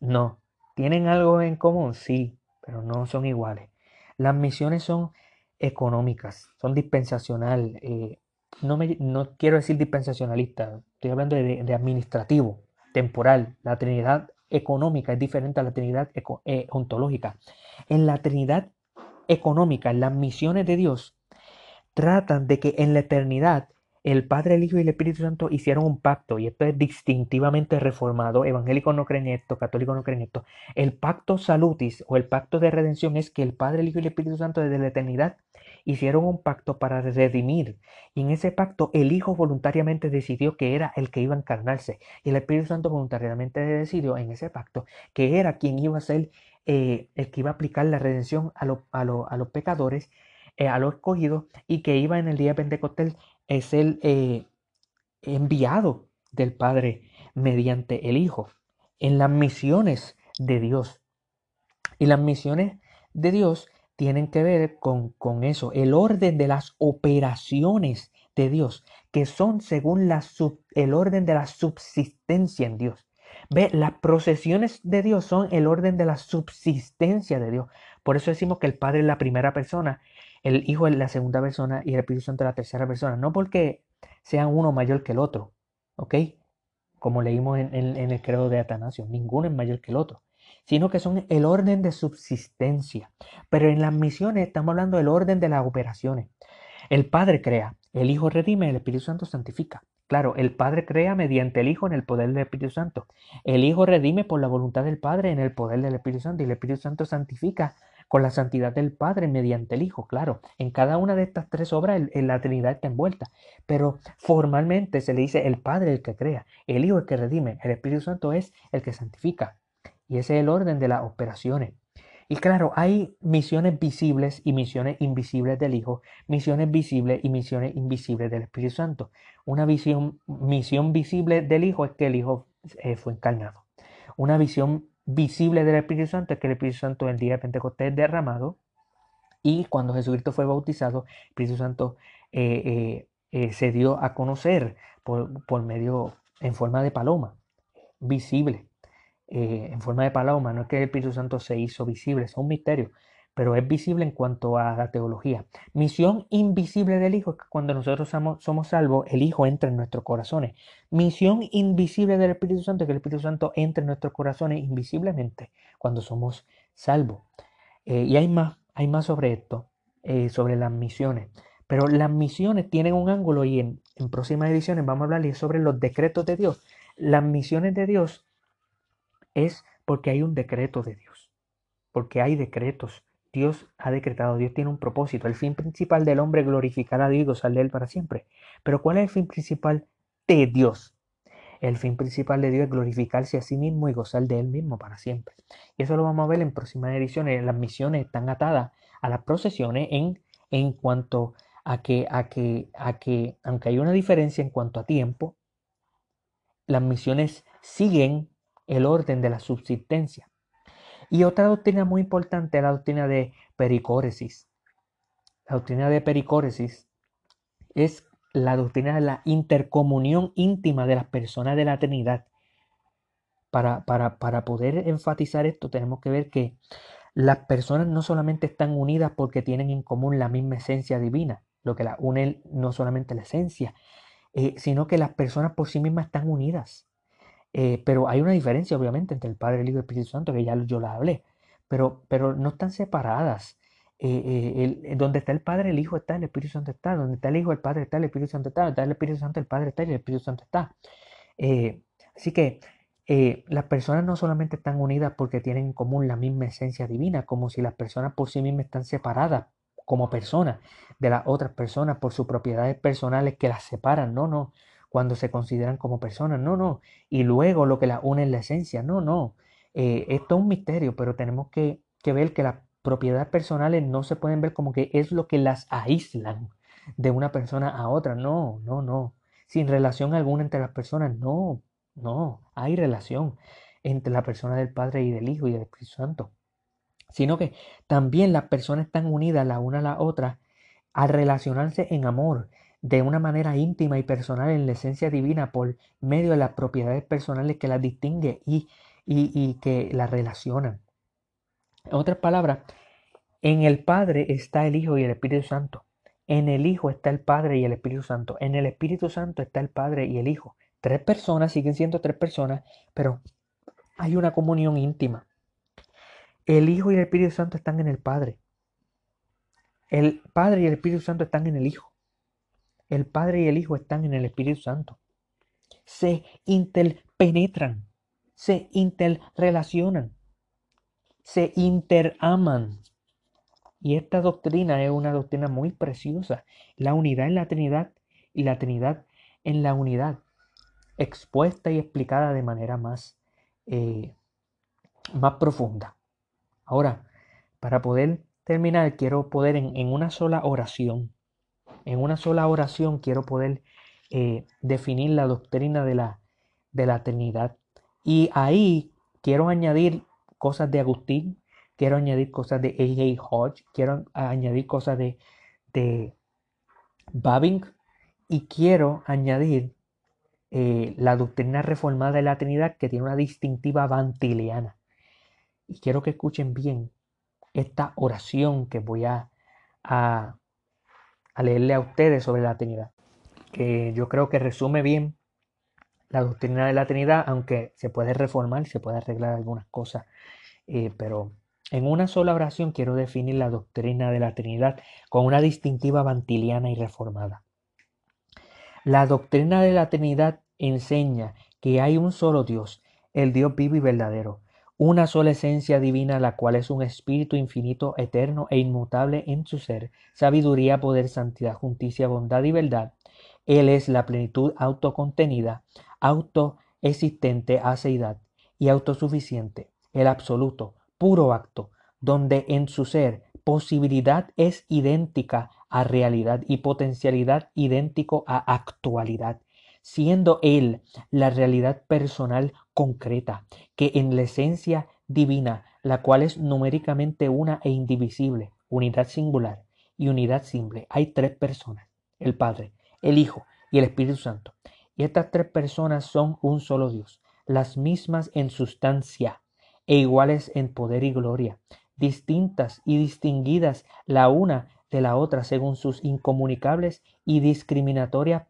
No, ¿Tienen algo en común? Sí, pero no son iguales. Las misiones son económicas, son dispensacional. Eh, no, me, no quiero decir dispensacionalista, estoy hablando de, administrativo, temporal. La Trinidad económica es diferente a la Trinidad eh, ontológica. En la Trinidad económica, las misiones de Dios, tratan de que en la eternidad el Padre, el Hijo y el Espíritu Santo hicieron un pacto, y esto es distintivamente reformado, evangélicos no creen esto, católicos no creen esto. El pacto salutis o el pacto de redención es que el Padre, el Hijo y el Espíritu Santo desde la eternidad hicieron un pacto para redimir. Y en ese pacto el Hijo voluntariamente decidió que era el que iba a encarnarse. Y el Espíritu Santo voluntariamente decidió en ese pacto que era quien iba a ser eh, el que iba a aplicar la redención a, a, a los pecadores eh, a los escogidos y que iba en el día de Pentecostés es el eh, enviado del Padre mediante el Hijo en las misiones de Dios. Y las misiones de Dios tienen que ver con, con eso, el orden de las operaciones de Dios, que son según el orden de la subsistencia en Dios. Ve, las procesiones de Dios son el orden de la subsistencia de Dios. Por eso decimos que el Padre es la primera persona el Hijo es la segunda persona y el Espíritu Santo es la tercera persona. No porque sean uno mayor que el otro, ¿ok? Como leímos en, el credo de Atanasio, ninguno es mayor que el otro. Sino que son el orden de subsistencia. Pero en las misiones estamos hablando del orden de las operaciones. El Padre crea, el Hijo redime, el Espíritu Santo santifica. Claro, el Padre crea mediante el Hijo en el poder del Espíritu Santo. El Hijo redime por la voluntad del Padre en el poder del Espíritu Santo. Y el Espíritu Santo santifica con la santidad del Padre mediante el Hijo. Claro, en cada una de estas tres obras la Trinidad está envuelta. Pero formalmente se le dice el Padre el que crea, el Hijo el que redime, el Espíritu Santo es el que santifica. Y ese es el orden de las operaciones. Y claro, hay misiones visibles y misiones invisibles del Hijo, misiones visibles y misiones invisibles del Espíritu Santo. Una visión, misión visible del Hijo es que el Hijo eh, fue encarnado. Una visión visible del Espíritu Santo es que el Espíritu Santo el día de Pentecostés es derramado y cuando Jesucristo fue bautizado, el Espíritu Santo eh, eh, se dio a conocer por, por medio, en forma de paloma, visible. Eh, en forma de paloma. No es que el Espíritu Santo se hizo visible, es un misterio, pero es visible en cuanto a la teología. Misión invisible del Hijo es que cuando nosotros somos, salvos, el Hijo entra en nuestros corazones. Misión invisible del Espíritu Santo es que el Espíritu Santo entra en nuestros corazones invisiblemente cuando somos salvos. Eh, y hay más, hay más sobre esto, eh, sobre las misiones. Pero las misiones tienen un ángulo y en, en próximas ediciones vamos a hablar sobre los decretos de Dios. Las misiones de Dios es porque hay un decreto de Dios, porque hay decretos. Dios ha decretado, Dios tiene un propósito. El fin principal del hombre es glorificar a Dios gozar de Él para siempre. Pero ¿cuál es el fin principal de Dios? El fin principal de Dios es glorificarse a sí mismo y gozar de Él mismo para siempre. Y eso lo vamos a ver en próximas ediciones. Las misiones están atadas a las procesiones en, en cuanto a que, a, que, a que, aunque hay una diferencia en cuanto a tiempo, las misiones siguen el orden de la subsistencia. Y otra doctrina muy importante es la doctrina de pericóresis. La doctrina de pericóresis es la doctrina de la intercomunión íntima de las personas de la Trinidad. Para, para, para poder enfatizar esto tenemos que ver que las personas no solamente están unidas porque tienen en común la misma esencia divina, lo que la une no solamente la esencia, eh, sino que las personas por sí mismas están unidas. Eh, pero hay una diferencia, obviamente, entre el Padre, el Hijo y el Espíritu Santo, que ya yo la hablé, pero, pero no están separadas. Eh, eh, donde está el Padre, el Hijo está, el Espíritu Santo está. Donde está el Hijo, el Padre está, el Espíritu Santo está. Donde está el Espíritu Santo, el Padre está y el Espíritu Santo está. así que las personas no solamente están unidas porque tienen en común la misma esencia divina, como si las personas por sí mismas están separadas como personas de las otras personas por sus propiedades personales que las separan. No, no cuando se consideran como personas, no, no. Y luego lo que las une es la esencia, no, no. Eh, esto es un misterio, pero tenemos que, ver que las propiedades personales no se pueden ver como que es lo que las aíslan de una persona a otra, no, no, no. Sin relación alguna entre las personas, no, no, hay relación entre la persona del Padre y del Hijo y del Espíritu Santo. Sino que también las personas están unidas la una a la otra al relacionarse en amor, de una manera íntima y personal en la esencia divina por medio de las propiedades personales que las distingue y, y, que las relacionan. En otras palabras, en el Padre está el Hijo y el Espíritu Santo. En el Hijo está el Padre y el Espíritu Santo. En el Espíritu Santo está el Padre y el Hijo. Tres personas, siguen siendo tres personas, pero hay una comunión íntima. El Hijo y el Espíritu Santo están en el Padre. El Padre y el Espíritu Santo están en el Hijo el Padre y el Hijo están en el Espíritu Santo. Se interpenetran, se interrelacionan, se interaman. Y esta doctrina es una doctrina muy preciosa. La unidad en la Trinidad y la Trinidad en la unidad, expuesta y explicada de manera más, eh, más profunda. Ahora, para poder terminar, quiero poder en una sola oración en una sola oración quiero poder eh, definir la doctrina de la, de la Trinidad. Y ahí quiero añadir cosas de Agustín, quiero añadir cosas de A.J. Hodge, quiero añadir cosas de, de Babing y quiero añadir eh, la doctrina reformada de la Trinidad que tiene una distintiva vantiliana. Y quiero que escuchen bien esta oración que voy a, a, a leerle a ustedes sobre la Trinidad, que yo creo que resume bien la doctrina de la Trinidad, aunque se puede reformar, se puede arreglar algunas cosas eh, pero en una sola oración quiero definir la doctrina de la Trinidad con una distintiva vantiliana y reformada. La doctrina de la Trinidad enseña que hay un solo Dios, el Dios vivo y verdadero, una sola esencia divina, la cual es un espíritu infinito, eterno e inmutable en su ser, sabiduría, poder, santidad, justicia, bondad y verdad. Él es la plenitud autocontenida, autoexistente, aceidad y autosuficiente, el absoluto, puro acto, donde en su ser posibilidad es idéntica a realidad y potencialidad idéntico a actualidad, siendo Él la realidad personal concreta, que en la esencia divina, la cual es numéricamente una e indivisible, unidad singular y unidad simple, hay tres personas, el Padre, el Hijo y el Espíritu Santo. Y estas tres personas son un solo Dios, las mismas en sustancia e iguales en poder y gloria, distintas y distinguidas la una de la otra según sus incomunicables y discriminatorias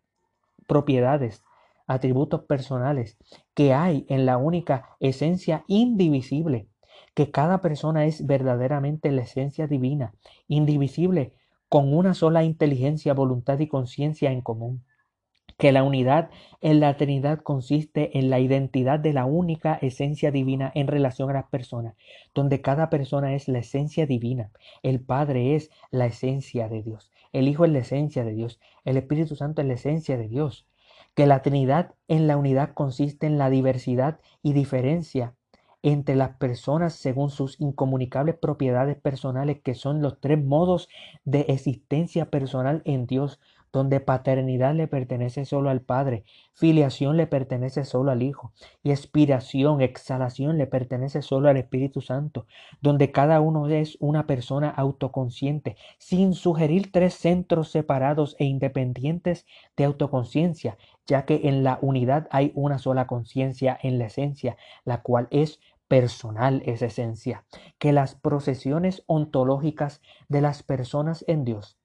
propiedades, atributos personales que hay en la única esencia indivisible, que cada persona es verdaderamente la esencia divina, indivisible, con una sola inteligencia, voluntad y conciencia en común. Que la unidad en la Trinidad consiste en la identidad de la única esencia divina en relación a las personas, donde cada persona es la esencia divina, el Padre es la esencia de Dios, el Hijo es la esencia de Dios, el Espíritu Santo es la esencia de Dios, que la Trinidad en la unidad consiste en la diversidad y diferencia entre las personas según sus incomunicables propiedades personales, que son los tres modos de existencia personal en Dios, donde paternidad le pertenece solo al Padre, filiación le pertenece solo al Hijo, y expiración, exhalación le pertenece solo al Espíritu Santo, donde cada uno es una persona autoconsciente, sin sugerir tres centros separados e independientes de autoconciencia, ya que en la unidad hay una sola conciencia en la esencia, la cual es personal esa esencia, que las procesiones ontológicas de las personas en Dios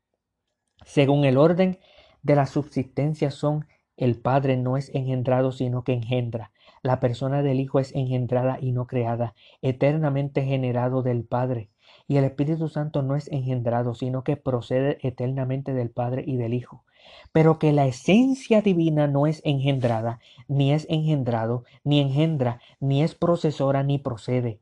según el orden de la subsistencia son el Padre no es engendrado sino que engendra. La persona del Hijo es engendrada y no creada, eternamente generado del Padre. Y el Espíritu Santo no es engendrado, sino que procede eternamente del Padre y del Hijo. Pero que la esencia divina no es engendrada, ni es engendrado, ni engendra, ni es procesora, ni procede.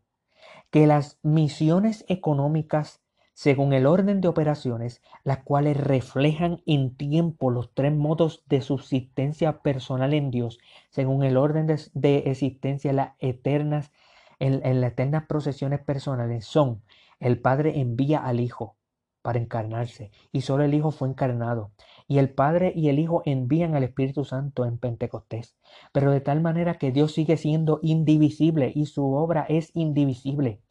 Que las misiones económicas según el orden de operaciones, las cuales reflejan en tiempo los tres modos de subsistencia personal en Dios, según el orden de, existencia las eternas, en, en las eternas procesiones personales, son el Padre envía al Hijo para encarnarse, y solo el Hijo fue encarnado. Y el Padre y el Hijo envían al Espíritu Santo en Pentecostés, pero de tal manera que Dios sigue siendo indivisible y su obra es indivisible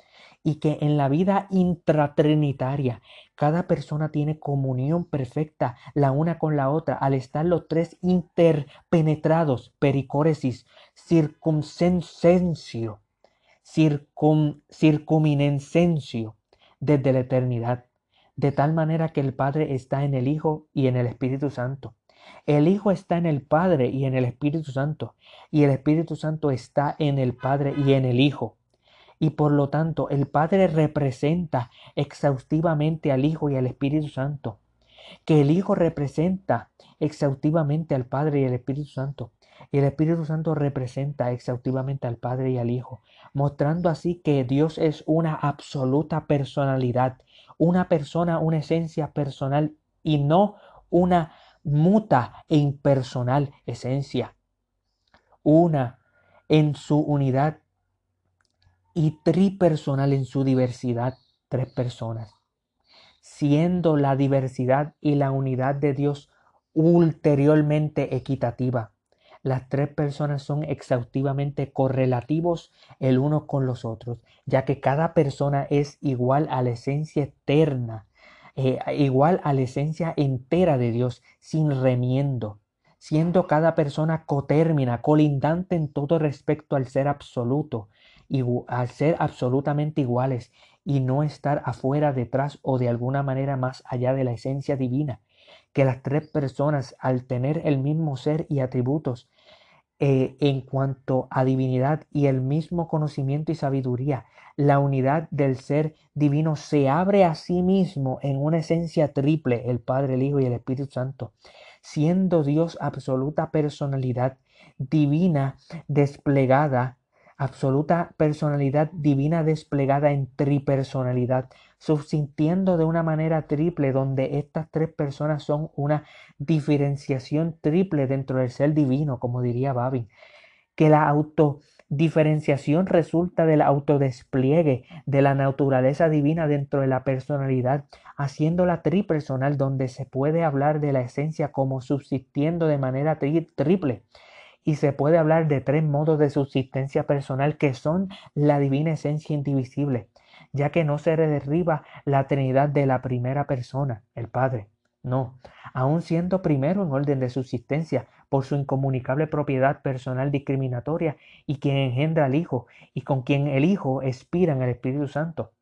y que en la vida intratrinitaria cada persona tiene comunión perfecta la una con la otra al estar los tres interpenetrados, pericóresis, circumsensio, circum, desde la eternidad, de tal manera que el Padre está en el Hijo y en el Espíritu Santo. El Hijo está en el Padre y en el Espíritu Santo, y el Espíritu Santo está en el Padre y en el Hijo y por lo tanto el Padre representa exhaustivamente al Hijo y al Espíritu Santo, que el Hijo representa exhaustivamente al Padre y al Espíritu Santo, y el Espíritu Santo representa exhaustivamente al Padre y al Hijo, mostrando así que Dios es una absoluta personalidad, una persona, una esencia personal y no una muta e impersonal esencia, una en su unidad y tripersonal en su diversidad, tres personas, siendo la diversidad y la unidad de Dios ulteriormente equitativa. Las tres personas son exhaustivamente correlativos el uno con los otros, ya que cada persona es igual a la esencia eterna, eh, igual a la esencia entera de Dios, sin remiendo, siendo cada persona cotérmina, colindante en todo respecto al ser absoluto, al ser absolutamente iguales y no estar afuera, detrás o de alguna manera más allá de la esencia divina, que las tres personas al tener el mismo ser y atributos eh, en cuanto a divinidad y el mismo conocimiento y sabiduría. La unidad del ser divino se abre a sí mismo en una esencia triple, el Padre, el Hijo y el Espíritu Santo, siendo Dios absoluta personalidad divina desplegada absoluta personalidad divina desplegada en tripersonalidad, subsintiendo de una manera triple, donde estas tres personas son una diferenciación triple dentro del ser divino, como diría Babin, que la autodiferenciación resulta del autodespliegue de la naturaleza divina dentro de la personalidad, haciéndola tripersonal, donde se puede hablar de la esencia como subsistiendo de manera triple y se puede hablar de tres modos de subsistencia personal que son la divina esencia indivisible, ya que no se derriba la Trinidad de la primera persona, el Padre. No, aun siendo primero en orden de subsistencia por su incomunicable propiedad personal discriminatoria y quien engendra al Hijo y con quien el Hijo expira en el Espíritu Santo,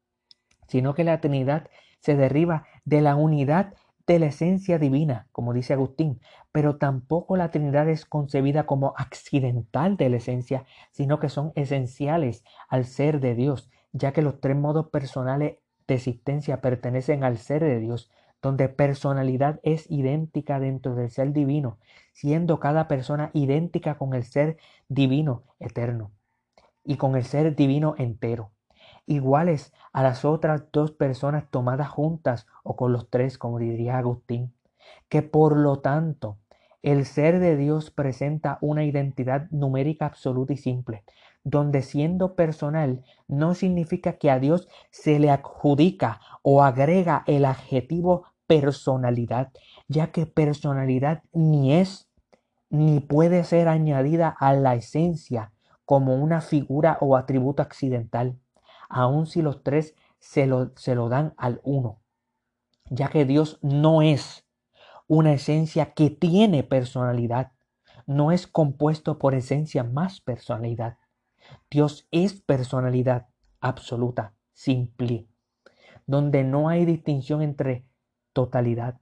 sino que la Trinidad se derriba de la unidad de la esencia divina, como dice Agustín, pero tampoco la Trinidad es concebida como accidental de la esencia, sino que son esenciales al ser de Dios, ya que los tres modos personales de existencia pertenecen al ser de Dios, donde personalidad es idéntica dentro del ser divino, siendo cada persona idéntica con el ser divino eterno y con el ser divino entero. Iguales a las otras dos personas tomadas juntas o con los tres, como diría Agustín, que por lo tanto el ser de Dios presenta una identidad numérica absoluta y simple, donde siendo personal no significa que a Dios se le adjudica o agrega el adjetivo personalidad, ya que personalidad ni es ni puede ser añadida a la esencia como una figura o atributo accidental aun si los tres se lo, se lo dan al uno, ya que Dios no es una esencia que tiene personalidad, no es compuesto por esencia más personalidad. Dios es personalidad absoluta, simple, donde no hay distinción entre totalidad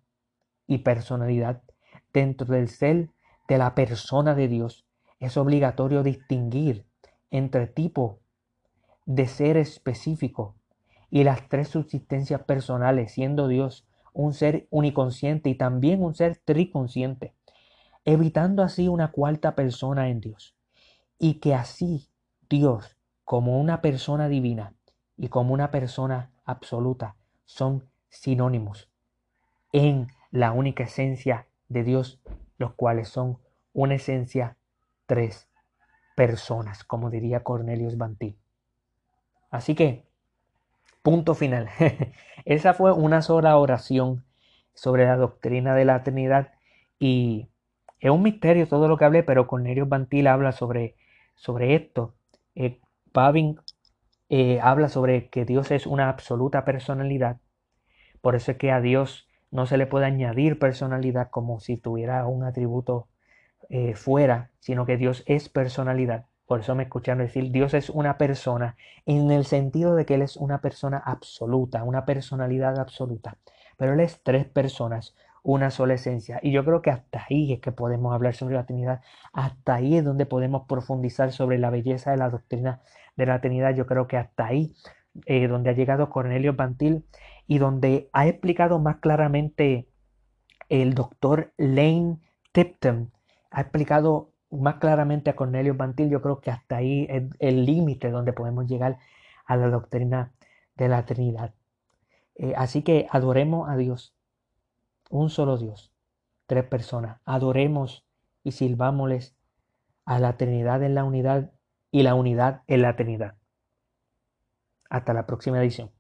y personalidad. Dentro del ser de la persona de Dios es obligatorio distinguir entre tipo de ser específico y las tres subsistencias personales, siendo Dios un ser uniconsciente y también un ser triconsciente, evitando así una cuarta persona en Dios. Y que así Dios, como una persona divina y como una persona absoluta, son sinónimos en la única esencia de Dios, los cuales son una esencia tres personas, como diría Cornelius Bantil. Así que, punto final. Esa fue una sola oración sobre la doctrina de la Trinidad y es un misterio todo lo que hablé, pero Cornelio Bantil habla sobre, sobre esto. Eh, eh, habla sobre que Dios es una absoluta personalidad. Por eso es que a Dios no se le puede añadir personalidad como si tuviera un atributo eh, fuera, sino que Dios es personalidad. Por eso me escucharon decir, Dios es una persona en el sentido de que Él es una persona absoluta, una personalidad absoluta. Pero Él es tres personas, una sola esencia. Y yo creo que hasta ahí es que podemos hablar sobre la Trinidad. Hasta ahí es donde podemos profundizar sobre la belleza de la doctrina de la Trinidad. Yo creo que hasta ahí, eh, donde ha llegado Cornelio Bantil y donde ha explicado más claramente el doctor Lane Tipton, ha explicado más claramente a Cornelio Bantil, yo creo que hasta ahí es el límite donde podemos llegar a la doctrina de la Trinidad. Eh, así que adoremos a Dios, un solo Dios, tres personas. Adoremos y sirvámosles a la Trinidad en la unidad y la unidad en la Trinidad. Hasta la próxima edición.